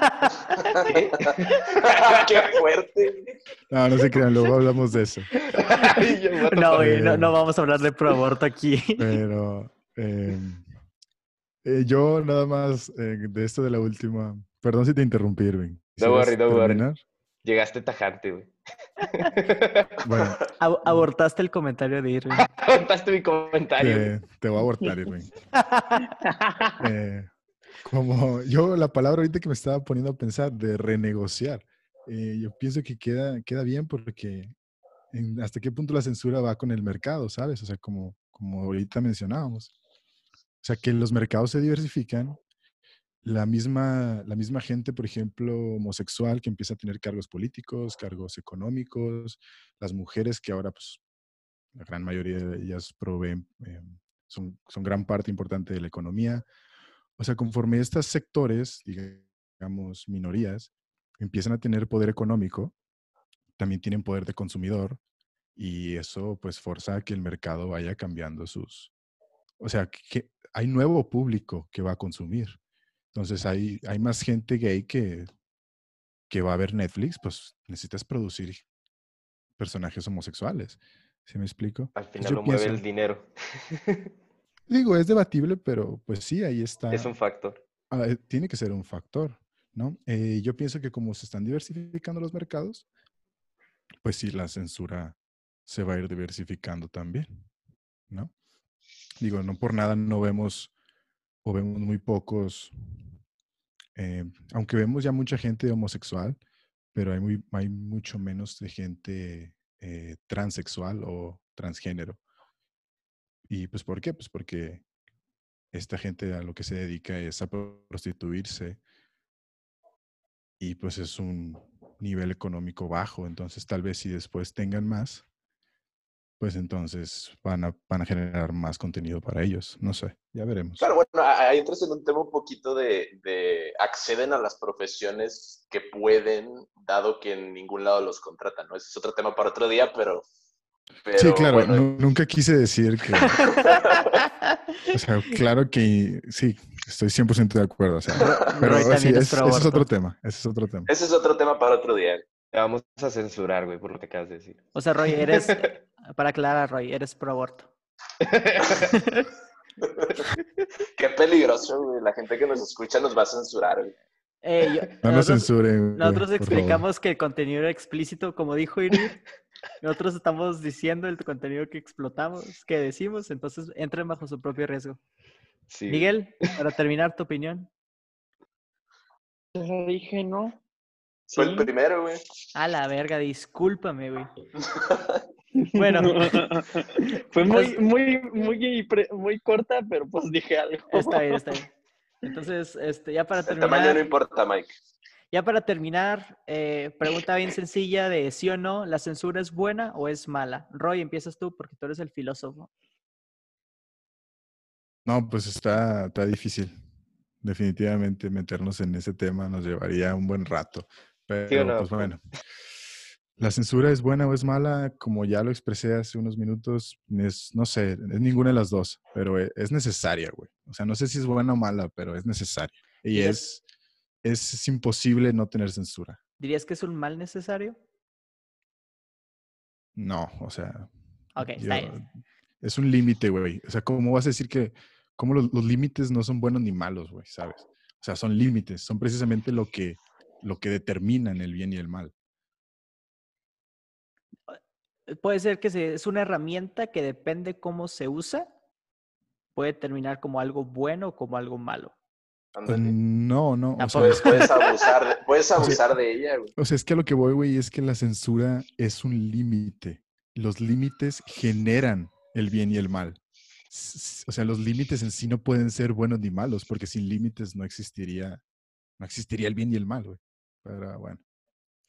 [SPEAKER 2] ¿Qué? [LAUGHS]
[SPEAKER 3] ¡Qué fuerte!
[SPEAKER 5] No, no se crean, luego hablamos de eso.
[SPEAKER 2] Ay,
[SPEAKER 1] No, no,
[SPEAKER 5] Eh.
[SPEAKER 1] no vamos a hablar de pro aborto aquí.
[SPEAKER 5] Pero eh, eh, yo nada más eh, de esto de la última. Perdón si te interrumpí, Irving.
[SPEAKER 2] Don't worry,
[SPEAKER 5] ¿Quisieras
[SPEAKER 2] don't worry. Llegaste tajante, güey.
[SPEAKER 5] Bueno,
[SPEAKER 1] Ab- abortaste el comentario de Irving. [LAUGHS]
[SPEAKER 2] Contaste mi comentario. güey.
[SPEAKER 5] te, te voy a abortar, Irving. [LAUGHS] Eh, como yo la palabra ahorita que me estaba poniendo a pensar de renegociar, eh, yo pienso que queda, queda bien porque en- hasta qué punto la censura va con el mercado, ¿sabes? O sea, como, como ahorita mencionábamos. O sea, que los mercados se diversifican. La misma, la misma gente, por ejemplo, homosexual que empieza a tener cargos políticos, cargos económicos, las mujeres que ahora, pues, la gran mayoría de ellas proveen, eh, son, son gran parte importante de la economía. O sea, conforme estos sectores, digamos, minorías, empiezan a tener poder económico, también tienen poder de consumidor y eso pues forza a que el mercado vaya cambiando sus... O sea, que hay nuevo público que va a consumir. Entonces hay, hay más gente gay que, que va a ver Netflix, pues necesitas producir personajes homosexuales. ¿Sí me explico?
[SPEAKER 2] Al final lo mueve
[SPEAKER 5] pienso-
[SPEAKER 2] el dinero. [LAUGHS]
[SPEAKER 5] Digo, es debatible, pero pues sí, ahí está.
[SPEAKER 2] Es un factor.
[SPEAKER 5] Ah, eh, tiene que ser un factor, ¿no? Eh, yo pienso que como se están diversificando los mercados, pues sí, la censura se va a ir diversificando también, ¿no? Digo, no por nada no vemos o vemos muy pocos, eh, aunque vemos ya mucha gente homosexual, pero hay, muy, hay mucho menos de gente eh, transexual o transgénero. ¿Y pues por qué? Pues porque esta gente a lo que se dedica es a prostituirse y pues es un nivel económico bajo, entonces tal vez si después tengan más, pues entonces van a, van a generar más contenido para ellos, no sé, ya veremos.
[SPEAKER 3] Claro, bueno, ahí entras en un tema un poquito de, de acceden a las profesiones que pueden, dado que en ningún lado los contratan, ¿no? Ese es otro tema para otro día, pero... pero
[SPEAKER 5] sí, claro,
[SPEAKER 3] bueno,
[SPEAKER 5] nunca quise decir que, [LAUGHS] o sea, claro que sí, estoy 100% de acuerdo, o sea, pero sí,
[SPEAKER 1] es
[SPEAKER 5] ese es otro tema, ese es otro tema.
[SPEAKER 3] ese es otro tema para otro día.
[SPEAKER 2] Te vamos a censurar, güey, por lo que acabas de decir.
[SPEAKER 1] O sea, Roy, eres, [LAUGHS] para aclarar, Roy, eres pro aborto. [LAUGHS]
[SPEAKER 3] Qué peligroso, güey. La gente que nos escucha nos va a censurar, güey.
[SPEAKER 1] Eh, yo-
[SPEAKER 5] No nos
[SPEAKER 1] nosotros,
[SPEAKER 5] censuren. güey,
[SPEAKER 1] nosotros
[SPEAKER 5] por favor.
[SPEAKER 1] explicamos que el contenido era explícito, como dijo Irving. Nosotros estamos diciendo el contenido que explotamos, que decimos, entonces entren bajo su propio riesgo.
[SPEAKER 2] Sí.
[SPEAKER 1] Miguel, para terminar tu opinión.
[SPEAKER 4] Ya lo dije, ¿no?
[SPEAKER 3] Fue el primero, güey.
[SPEAKER 1] A la verga, discúlpame, güey. [LAUGHS] Bueno. [LAUGHS]
[SPEAKER 4] Fue muy,
[SPEAKER 1] Pues-
[SPEAKER 4] muy, muy, muy corta, pero pues dije algo.
[SPEAKER 1] Está bien, está [LAUGHS] bien. Entonces, este, ya para
[SPEAKER 3] El tamaño no
[SPEAKER 1] terminar,
[SPEAKER 3] importa, Mike.
[SPEAKER 1] Ya para terminar, eh, pregunta bien sencilla de sí o no, ¿la censura es buena o es mala? Roy, empiezas tú porque tú eres el filósofo.
[SPEAKER 5] No, pues está, está difícil. Definitivamente meternos en ese tema nos llevaría un buen rato. Pero,
[SPEAKER 2] no?
[SPEAKER 5] pues bueno. ¿La censura es buena o es mala? Como ya lo expresé hace unos minutos, es, no sé, es ninguna de las dos, pero e- es necesaria, güey. O sea, no sé si es buena o mala, pero es necesaria. Y es, es, es imposible no tener censura.
[SPEAKER 1] ¿Dirías que es un mal necesario?
[SPEAKER 5] No, o sea,
[SPEAKER 1] Ok,
[SPEAKER 5] yo-
[SPEAKER 1] está bien.
[SPEAKER 5] es un límite, güey. O sea, ¿cómo vas a decir que, cómo los, los límites no son buenos ni malos, güey, sabes? O sea, son límites, son precisamente lo que, lo que determinan el bien y el mal.
[SPEAKER 1] Puede ser que se- es una herramienta que depende cómo se usa, puede terminar como algo bueno o como algo malo.
[SPEAKER 3] Ándale.
[SPEAKER 5] No, no, o sea,
[SPEAKER 1] Tampoco.
[SPEAKER 3] Puedes, puedes abusar, de, puedes abusar de ella, güey.
[SPEAKER 5] o sea, es que a lo que voy, güey, es que la censura es un límite. Los límites generan el bien y el mal. O sea, los límites en sí no pueden ser buenos ni malos, porque sin límites no existiría, no existiría el bien y el mal, güey. Pero bueno.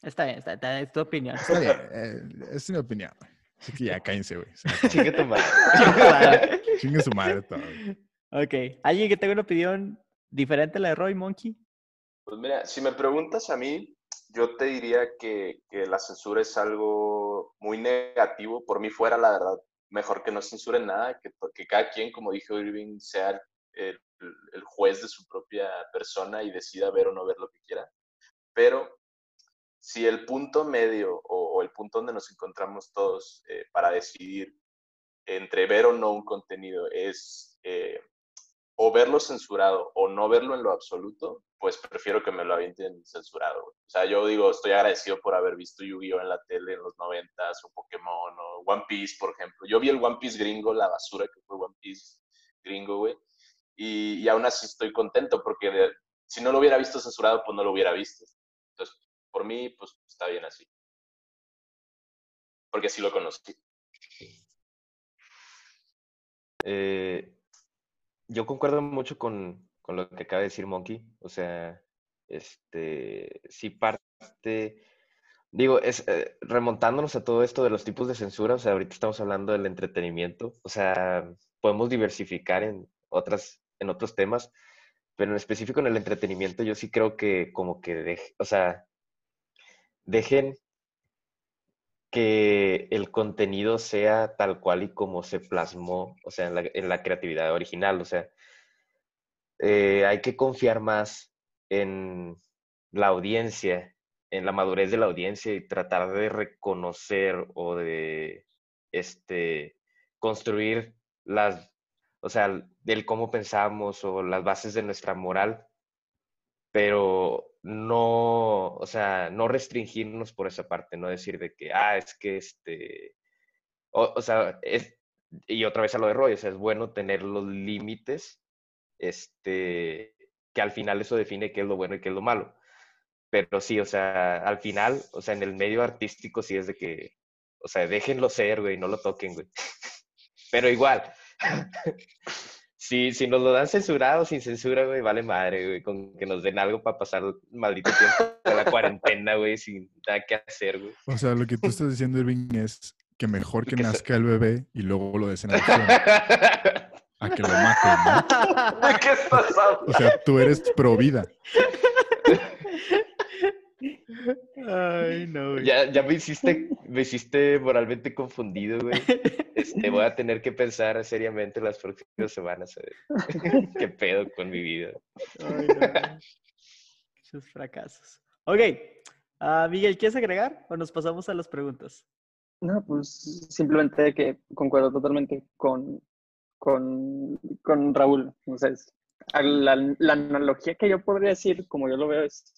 [SPEAKER 1] Está bien, está, está- es tu opinión.
[SPEAKER 5] Está bien, eh, es una opinión. güey. Así que ya [LAUGHS] cállense, güey. [LAUGHS]
[SPEAKER 2] Chingue tu madre.
[SPEAKER 5] Chingue su madre todo. güey.
[SPEAKER 1] ok, ¿alguien que tenga una opinión diferente a la de Roy Monkey?
[SPEAKER 3] Pues mira, si me preguntas a mí, yo te diría que, que la censura es algo muy negativo. Por mí fuera, la verdad, mejor que no censuren nada, que, que cada quien, como dijo Irving, sea el, el juez de su propia persona y decida ver o no ver lo que quiera. Pero si el punto medio o, o el punto donde nos encontramos todos eh, para decidir entre ver o no un contenido es eh, o verlo censurado o no verlo en lo absoluto, pues prefiero que me lo avienten censurado. O sea, yo digo, estoy agradecido por haber visto Yu-Gi-Oh! en la tele en los noventas, o Pokémon, o One Piece, por ejemplo. Yo vi el One Piece gringo, la basura que fue One Piece gringo, güey. Y, y aún así estoy contento porque si no lo hubiera visto censurado, pues no lo hubiera visto. Entonces, por mí, pues está bien así. Porque así lo conocí.
[SPEAKER 2] Eh, yo concuerdo mucho con, con lo que acaba de decir Monkey. O sea, este, sí parte, digo, es eh, remontándonos a todo esto de los tipos de censura, o sea, ahorita estamos hablando del entretenimiento, o sea, podemos diversificar en otras, en otros temas, pero en específico en el entretenimiento yo sí creo que como que, dej- o sea, dejen que el contenido sea tal cual y como se plasmó, o sea, en la, creatividad original, o sea, eh, hay que confiar más en la audiencia, en la madurez de la audiencia y tratar de reconocer o de este, construir las, o sea, del cómo pensamos o las bases de nuestra moral, pero no, o sea, no restringirnos por esa parte, no decir de que, ah, es que este, o, sea, y otra vez a lo de Roy, o sea, es bueno tener los límites, este, que al final eso define qué es lo bueno y qué es lo malo. Pero sí, o sea, al final, o sea, en el medio artístico sí es de que, o sea, déjenlo ser, güey, no lo toquen, güey. [LAUGHS] Pero igual, [LAUGHS] si, si nos lo dan censurado, sin censura, güey, vale madre, güey, con que nos den algo para pasar el maldito tiempo de la cuarentena, güey, sin nada que hacer, güey.
[SPEAKER 5] O sea, lo que tú estás diciendo, Irving, es que mejor que nazca el bebé y luego lo des en adopción [LAUGHS] a que lo maten, ¿no?
[SPEAKER 3] ¿De [LAUGHS] qué estás hablando?
[SPEAKER 5] O sea, tú eres pro vida. [LAUGHS]
[SPEAKER 1] Ay, no, güey.
[SPEAKER 2] Ya, ya me hiciste, me hiciste moralmente confundido, güey. Este, voy a tener que pensar seriamente las próximas semanas, [LAUGHS] qué pedo con mi vida.
[SPEAKER 1] Ay, no. Sus fracasos. Ok. ah, Miguel, ¿quieres agregar o nos pasamos a las preguntas?
[SPEAKER 4] No, pues simplemente que concuerdo totalmente con, con, con Raúl. O sea, es- a la, la analogía que yo podría decir, como yo lo veo, es,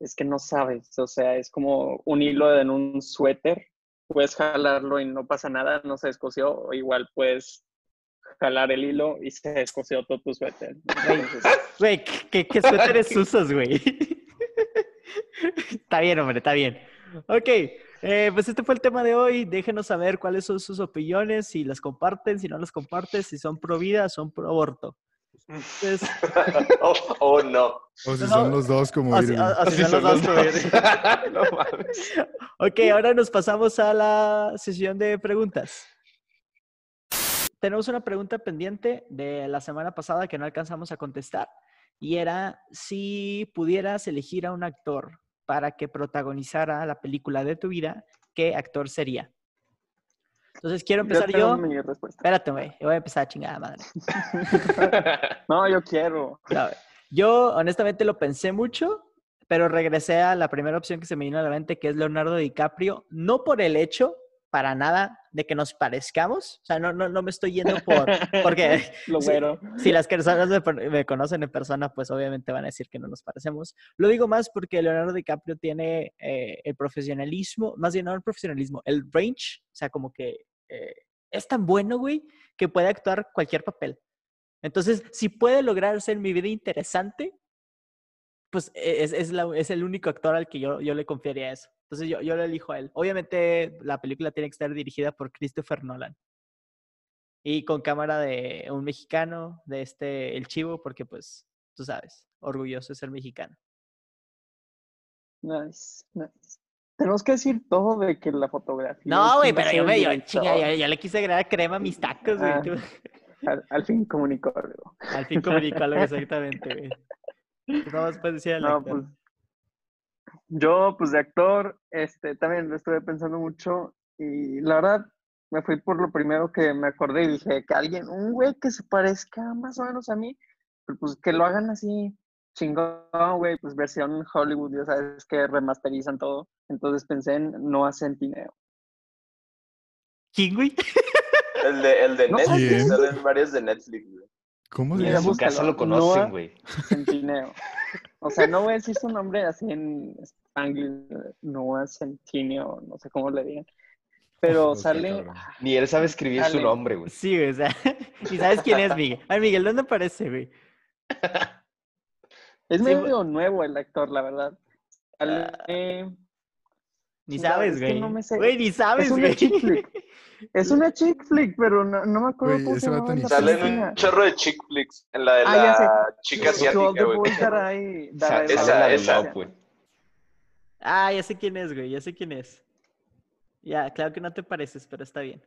[SPEAKER 4] es que no sabes. O sea, es como un hilo en un suéter. Puedes jalarlo y no pasa nada, no se descosió. O igual puedes jalar el hilo y se descosió todo tu suéter.
[SPEAKER 1] Güey, ¿qué, qué, qué suéteres [LAUGHS] usas, güey? [LAUGHS] está bien, hombre, está bien. Ok, Eh, pues este fue el tema de hoy. Déjenos saber cuáles son sus opiniones, si las comparten, si no las comparten, si son pro vida, son pro aborto. Entonces, [LAUGHS]
[SPEAKER 3] oh, oh, no.
[SPEAKER 5] O si
[SPEAKER 1] No,
[SPEAKER 5] son los dos como
[SPEAKER 1] así,
[SPEAKER 5] Irving.
[SPEAKER 1] así son los dos, güey. [LAUGHS]
[SPEAKER 2] no mames.
[SPEAKER 1] Ok, ahora nos pasamos a la sesión de preguntas. Tenemos una pregunta pendiente de la semana pasada que no alcanzamos a contestar y era si pudieras elegir a un actor para que protagonizara la película de tu vida, ¿qué actor sería? Entonces quiero empezar
[SPEAKER 4] tengo
[SPEAKER 1] yo.
[SPEAKER 4] mi respuesta.
[SPEAKER 1] Espérate, güey. Yo voy a empezar chingada madre. [LAUGHS]
[SPEAKER 4] No, yo quiero.
[SPEAKER 1] No, yo honestamente lo pensé mucho, pero regresé a la primera opción que se me vino a la mente, que es Leonardo DiCaprio, no por el hecho, para nada, de que nos parezcamos. O sea, no, no, no me estoy yendo por... Porque [LAUGHS]
[SPEAKER 4] Lo
[SPEAKER 1] Sí.
[SPEAKER 4] güero.
[SPEAKER 1] si las personas me, me conocen en persona, pues obviamente van a decir que no nos parecemos. Lo digo más porque Leonardo DiCaprio tiene eh, el profesionalismo, más bien no el profesionalismo, el range, o sea, como que eh, es tan bueno, güey, que puede actuar cualquier papel. Entonces, si puede lograr hacer mi vida interesante, pues e- es, es, la- es el único actor al que yo, yo le confiaría eso. Entonces, yo, yo lo elijo a él. Obviamente, la película tiene que estar dirigida por Christopher Nolan. Y con cámara de un mexicano, de este, el chivo, porque pues, tú sabes, orgulloso de ser mexicano.
[SPEAKER 4] Nice, nice. Tenemos que decir todo de que la fotografía.
[SPEAKER 1] No, güey, pero yo me,
[SPEAKER 4] director.
[SPEAKER 1] chinga, yo, yo le quise agregar crema a mis tacos, güey.
[SPEAKER 4] Ah. Al, al fin comunicó algo.
[SPEAKER 1] Al fin comunicó algo [LAUGHS] exactamente, güey. Tú nada más puedes decir al
[SPEAKER 4] No, pues. Yo, pues de actor, este, también lo estuve pensando mucho y la verdad me fui por lo primero que me acordé y dije que alguien, un güey que se parezca más o menos a mí, pero pues que lo hagan así chingón, güey, pues versión Hollywood, ya sabes que remasterizan todo. Entonces pensé en Noah Centineo.
[SPEAKER 1] ¿Quién, güey?
[SPEAKER 3] El de, el de
[SPEAKER 4] No,
[SPEAKER 3] Netflix, salen varios de Netflix, güey.
[SPEAKER 5] ¿Cómo se
[SPEAKER 2] En su
[SPEAKER 5] llama?
[SPEAKER 4] búscalo.
[SPEAKER 2] casa lo conocen, güey.
[SPEAKER 4] Centineo. O sea, no voy a decir su nombre así en Spanglish, Noah Centineo, no sé cómo le digan. Pero [LAUGHS] sale.
[SPEAKER 5] cabrón.
[SPEAKER 2] Ni él sabe escribir su nombre, güey.
[SPEAKER 1] Sí, güey, o sea, [LAUGHS] ¿y sabes quién es Miguel? Ay, Miguel, ¿dónde aparece, güey?
[SPEAKER 4] Es
[SPEAKER 1] Sí,
[SPEAKER 4] medio nuevo el actor, la verdad. Sale-
[SPEAKER 1] Ni sabes, güey.
[SPEAKER 4] no me sé.
[SPEAKER 1] Güey, ni sabes,
[SPEAKER 4] es una
[SPEAKER 1] güey.
[SPEAKER 4] chick flick. [LAUGHS] Es una chick flick, pero no, no me acuerdo
[SPEAKER 5] Güey,
[SPEAKER 4] cómo se llama
[SPEAKER 5] ni
[SPEAKER 4] película.
[SPEAKER 3] un chorro de chick flicks en la de
[SPEAKER 4] Ah, ya sé.
[SPEAKER 3] la chica asiática, güey.
[SPEAKER 4] boys that I- that
[SPEAKER 2] Sa-
[SPEAKER 4] I
[SPEAKER 2] Sale
[SPEAKER 3] esa,
[SPEAKER 2] la de
[SPEAKER 3] esa.
[SPEAKER 1] Ah, ya sé quién es, güey, ya sé quién es. Ya, claro que no te pareces, pero está bien.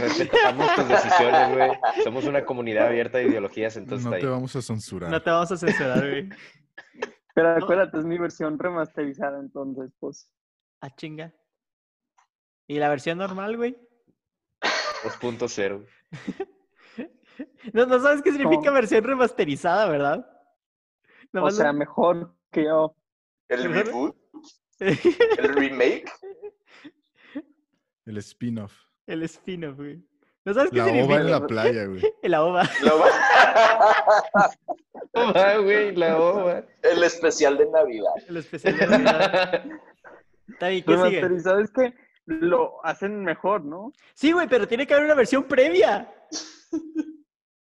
[SPEAKER 2] Respetamos tus decisiones, güey. Somos una comunidad abierta de ideologías, entonces
[SPEAKER 5] No
[SPEAKER 2] está
[SPEAKER 5] te
[SPEAKER 2] ahí.
[SPEAKER 5] vamos a censurar.
[SPEAKER 1] No te vamos a censurar, güey.
[SPEAKER 4] Pero acuérdate, es mi versión remasterizada, entonces, pues.
[SPEAKER 1] Ah, chinga. ¿Y la versión normal, güey?
[SPEAKER 2] 2.0. [LAUGHS]
[SPEAKER 1] No, no sabes qué significa versión remasterizada, ¿verdad?
[SPEAKER 4] O
[SPEAKER 1] Nomás
[SPEAKER 4] sea, mejor que yo.
[SPEAKER 3] El reboot, [LAUGHS] el remake.
[SPEAKER 5] El spin-off.
[SPEAKER 1] el spin-off, güey. ¿No sabes qué
[SPEAKER 5] La ova
[SPEAKER 1] significa?
[SPEAKER 5] en la playa, güey. [LAUGHS]
[SPEAKER 1] La ova.
[SPEAKER 3] Lo va-
[SPEAKER 2] Ah, güey, la ova.
[SPEAKER 3] el especial de Navidad.
[SPEAKER 1] El especial de Navidad. Está bien, ¿qué sigue?
[SPEAKER 4] Remasterizado es que lo hacen mejor, ¿no?
[SPEAKER 1] Sí, güey, pero tiene que haber una versión previa.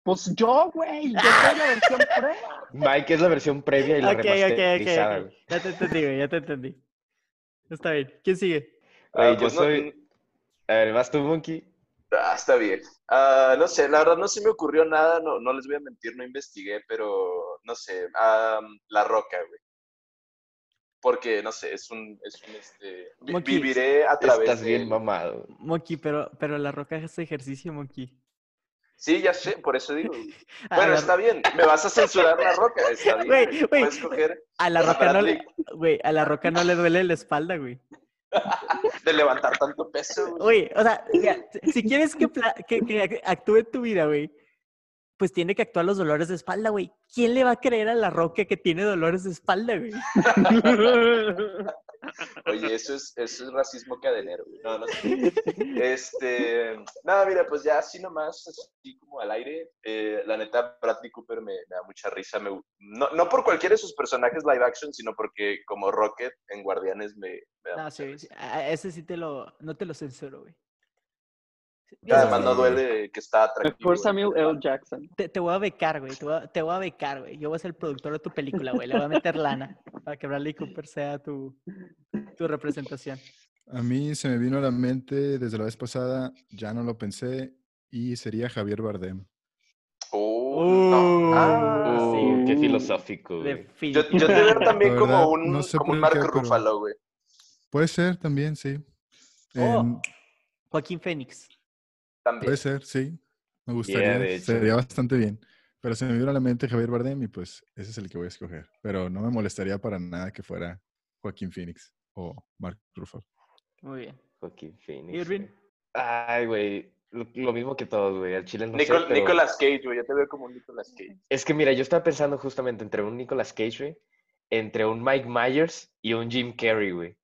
[SPEAKER 4] Pues yo, güey, yo soy la versión prueba.
[SPEAKER 2] Mike es la versión previa y la
[SPEAKER 1] Ok, ok, ok,
[SPEAKER 2] remasterizada,
[SPEAKER 1] ok.
[SPEAKER 2] güey.
[SPEAKER 1] Ya te entendí, güey, ya te entendí. Está bien. ¿Quién sigue?
[SPEAKER 2] Güey,
[SPEAKER 3] Ah,
[SPEAKER 2] yo
[SPEAKER 3] pues no-
[SPEAKER 2] soy... A ver, ¿vas tú, Monkey?
[SPEAKER 3] Ah, está bien. Ah, no sé, la verdad no se me ocurrió nada, no, no les voy a mentir, no investigué, pero no sé, ah, La Roca, güey. Porque, no sé, es un, es un, este, viviré a través
[SPEAKER 2] Estás
[SPEAKER 3] de
[SPEAKER 2] bien mamado.
[SPEAKER 1] Monkey, pero, pero la roca hace ejercicio, Monkey.
[SPEAKER 3] Sí, ya sé, por eso digo. [LAUGHS] Bueno,
[SPEAKER 1] la-
[SPEAKER 3] está bien, me vas a censurar La Roca, está [LAUGHS] bien.
[SPEAKER 1] Güey,
[SPEAKER 3] güey.
[SPEAKER 1] güey,
[SPEAKER 3] Puedes coger
[SPEAKER 1] A la roca no le, güey, a la roca no le duele la espalda, güey. [LAUGHS]
[SPEAKER 3] de levantar tanto peso, güey.
[SPEAKER 1] Güey, o sea, si- quieres que, que, que actúe en tu vida, güey, pues tiene que actuar los dolores de espalda, güey. ¿Quién le va a creer a la roca que tiene dolores de espalda, güey? [LAUGHS]
[SPEAKER 3] Oye, eso es, eso es racismo cadenero, güey. No, no sé. [LAUGHS] Este, nada, mira, pues ya así nomás, así como al aire. eh, la neta, Bradley Cooper me, me da mucha risa. me- no, no por cualquiera de sus personajes live action, sino porque como Rocket en Guardianes me, me da
[SPEAKER 1] No,
[SPEAKER 3] mucha
[SPEAKER 1] sí,
[SPEAKER 3] risa.
[SPEAKER 1] a- ese sí te lo, no te lo censuro, güey.
[SPEAKER 3] Y Además, no
[SPEAKER 1] sí,
[SPEAKER 3] duele que está atractivo. Güey.
[SPEAKER 4] Samuel L. Jackson.
[SPEAKER 1] Te, te voy a becar, güey. Te voy a, te voy a becar, güey. Yo voy a ser el productor de tu película, güey. Le voy a meter lana para que Bradley Cooper sea tu, tu representación.
[SPEAKER 5] A mí se me vino a la mente desde la vez pasada, ya no lo pensé, y sería Javier Bardem.
[SPEAKER 3] Oh, no. Ah,
[SPEAKER 1] Uh,
[SPEAKER 2] Uh, qué
[SPEAKER 4] sí.
[SPEAKER 2] filosófico, güey.
[SPEAKER 3] Yo, yo te veo [LAUGHS] también
[SPEAKER 5] La
[SPEAKER 3] como
[SPEAKER 5] verdad,
[SPEAKER 3] un,
[SPEAKER 5] no sé
[SPEAKER 3] como un
[SPEAKER 5] por pero-
[SPEAKER 3] Ruffalo, güey.
[SPEAKER 5] Puede ser también, sí.
[SPEAKER 1] Oh,
[SPEAKER 5] Em,
[SPEAKER 1] Joaquín Fénix.
[SPEAKER 3] También.
[SPEAKER 5] puede ser, sí. Me gustaría,
[SPEAKER 2] de hecho.
[SPEAKER 5] sería bastante bien. Pero se me vino a la mente Javier Bardem y pues ese es el que voy a escoger. Pero no me molestaría para nada que fuera Joaquín Phoenix o Mark Ruffalo.
[SPEAKER 1] Muy bien.
[SPEAKER 2] Joaquín Phoenix.
[SPEAKER 1] Irving.
[SPEAKER 2] Ay, güey. Lo, lo mismo que todos, güey. Al chile no
[SPEAKER 3] Nicol-
[SPEAKER 2] sé, pero-
[SPEAKER 3] Nicolas Cage, güey. Yo te veo como un Nicolas Cage.
[SPEAKER 2] Es que mira, yo estaba pensando justamente entre un Nicolas Cage, güey, entre un Mike Myers y un Jim Carrey, güey.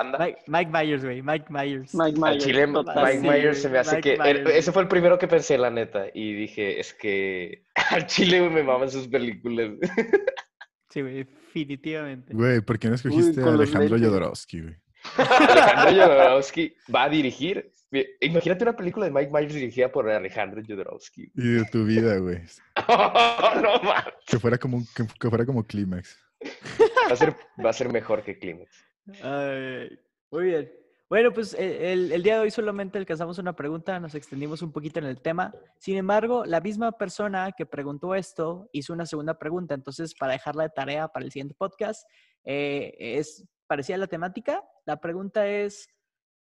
[SPEAKER 3] Anda.
[SPEAKER 1] Mike, Mike Myers, güey. Mike Myers.
[SPEAKER 4] Mike
[SPEAKER 2] Al
[SPEAKER 4] Myers.
[SPEAKER 2] chile. Mike
[SPEAKER 1] Sí,
[SPEAKER 2] Myers se me hace
[SPEAKER 1] Mike
[SPEAKER 2] que...
[SPEAKER 1] Myers.
[SPEAKER 2] Ese fue el primero que pensé, la neta. Y dije, es que [LAUGHS] al chile güey, me maman sus películas.
[SPEAKER 1] Sí, güey, definitivamente.
[SPEAKER 5] Güey, ¿por qué no escogiste a Alejandro. Jodorowsky, güey? [LAUGHS]
[SPEAKER 2] Alejandro Jodorowsky va a dirigir... Imagínate una película de Mike Myers dirigida por Alejandro Jodorowsky.
[SPEAKER 5] Y de tu vida, güey. [LAUGHS]
[SPEAKER 2] no mames.
[SPEAKER 5] Que fuera como, que, que fuera como Clímax.
[SPEAKER 2] Va a ser, va a ser mejor que Climax.
[SPEAKER 1] Muy bien. Bueno, pues eh, el, el día de hoy solamente alcanzamos una pregunta, nos extendimos un poquito en el tema. Sin embargo, la misma persona que preguntó esto hizo una segunda pregunta. Entonces, para dejarla de tarea para el siguiente podcast, eh, es parecida a la temática. La pregunta es,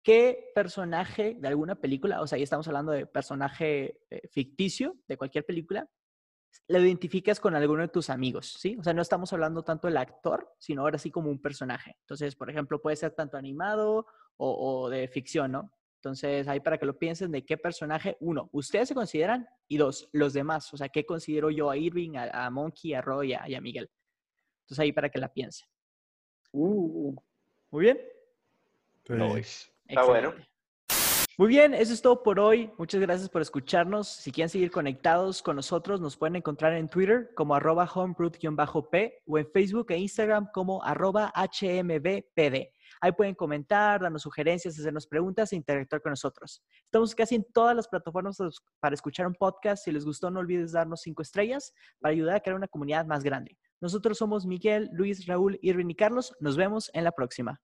[SPEAKER 1] ¿qué personaje de alguna película, o sea, ahí estamos hablando de personaje eh, ficticio de cualquier película, lo identificas con alguno de tus amigos, ¿sí? O sea, no estamos hablando tanto del actor, sino ahora sí como un personaje. Entonces, por ejemplo, puede ser tanto animado o, o de ficción, ¿no? Entonces, ahí para que lo piensen de qué personaje, uno, ustedes se consideran y dos, los demás. O sea, ¿qué considero yo a Irving, a, a Monkey, a Roy y a, y a Miguel? Entonces, ahí para que la piensen.
[SPEAKER 4] Uh,
[SPEAKER 1] Muy bien.
[SPEAKER 5] Sí.
[SPEAKER 2] Nice.
[SPEAKER 3] Está bueno.
[SPEAKER 1] Muy bien, eso es todo por hoy. Muchas gracias por escucharnos. Si quieren seguir conectados con nosotros, nos pueden encontrar en Twitter como arroba homebrewed-p o en Facebook e Instagram como arroba hmbpd. Ahí pueden comentar, darnos sugerencias, hacernos preguntas e interactuar con nosotros. Estamos casi en todas las plataformas para escuchar un podcast. Si les gustó, no olvides darnos cinco estrellas para ayudar a crear una comunidad más grande. Nosotros somos Miguel, Luis, Raúl, Irving y Carlos. Nos vemos en la próxima.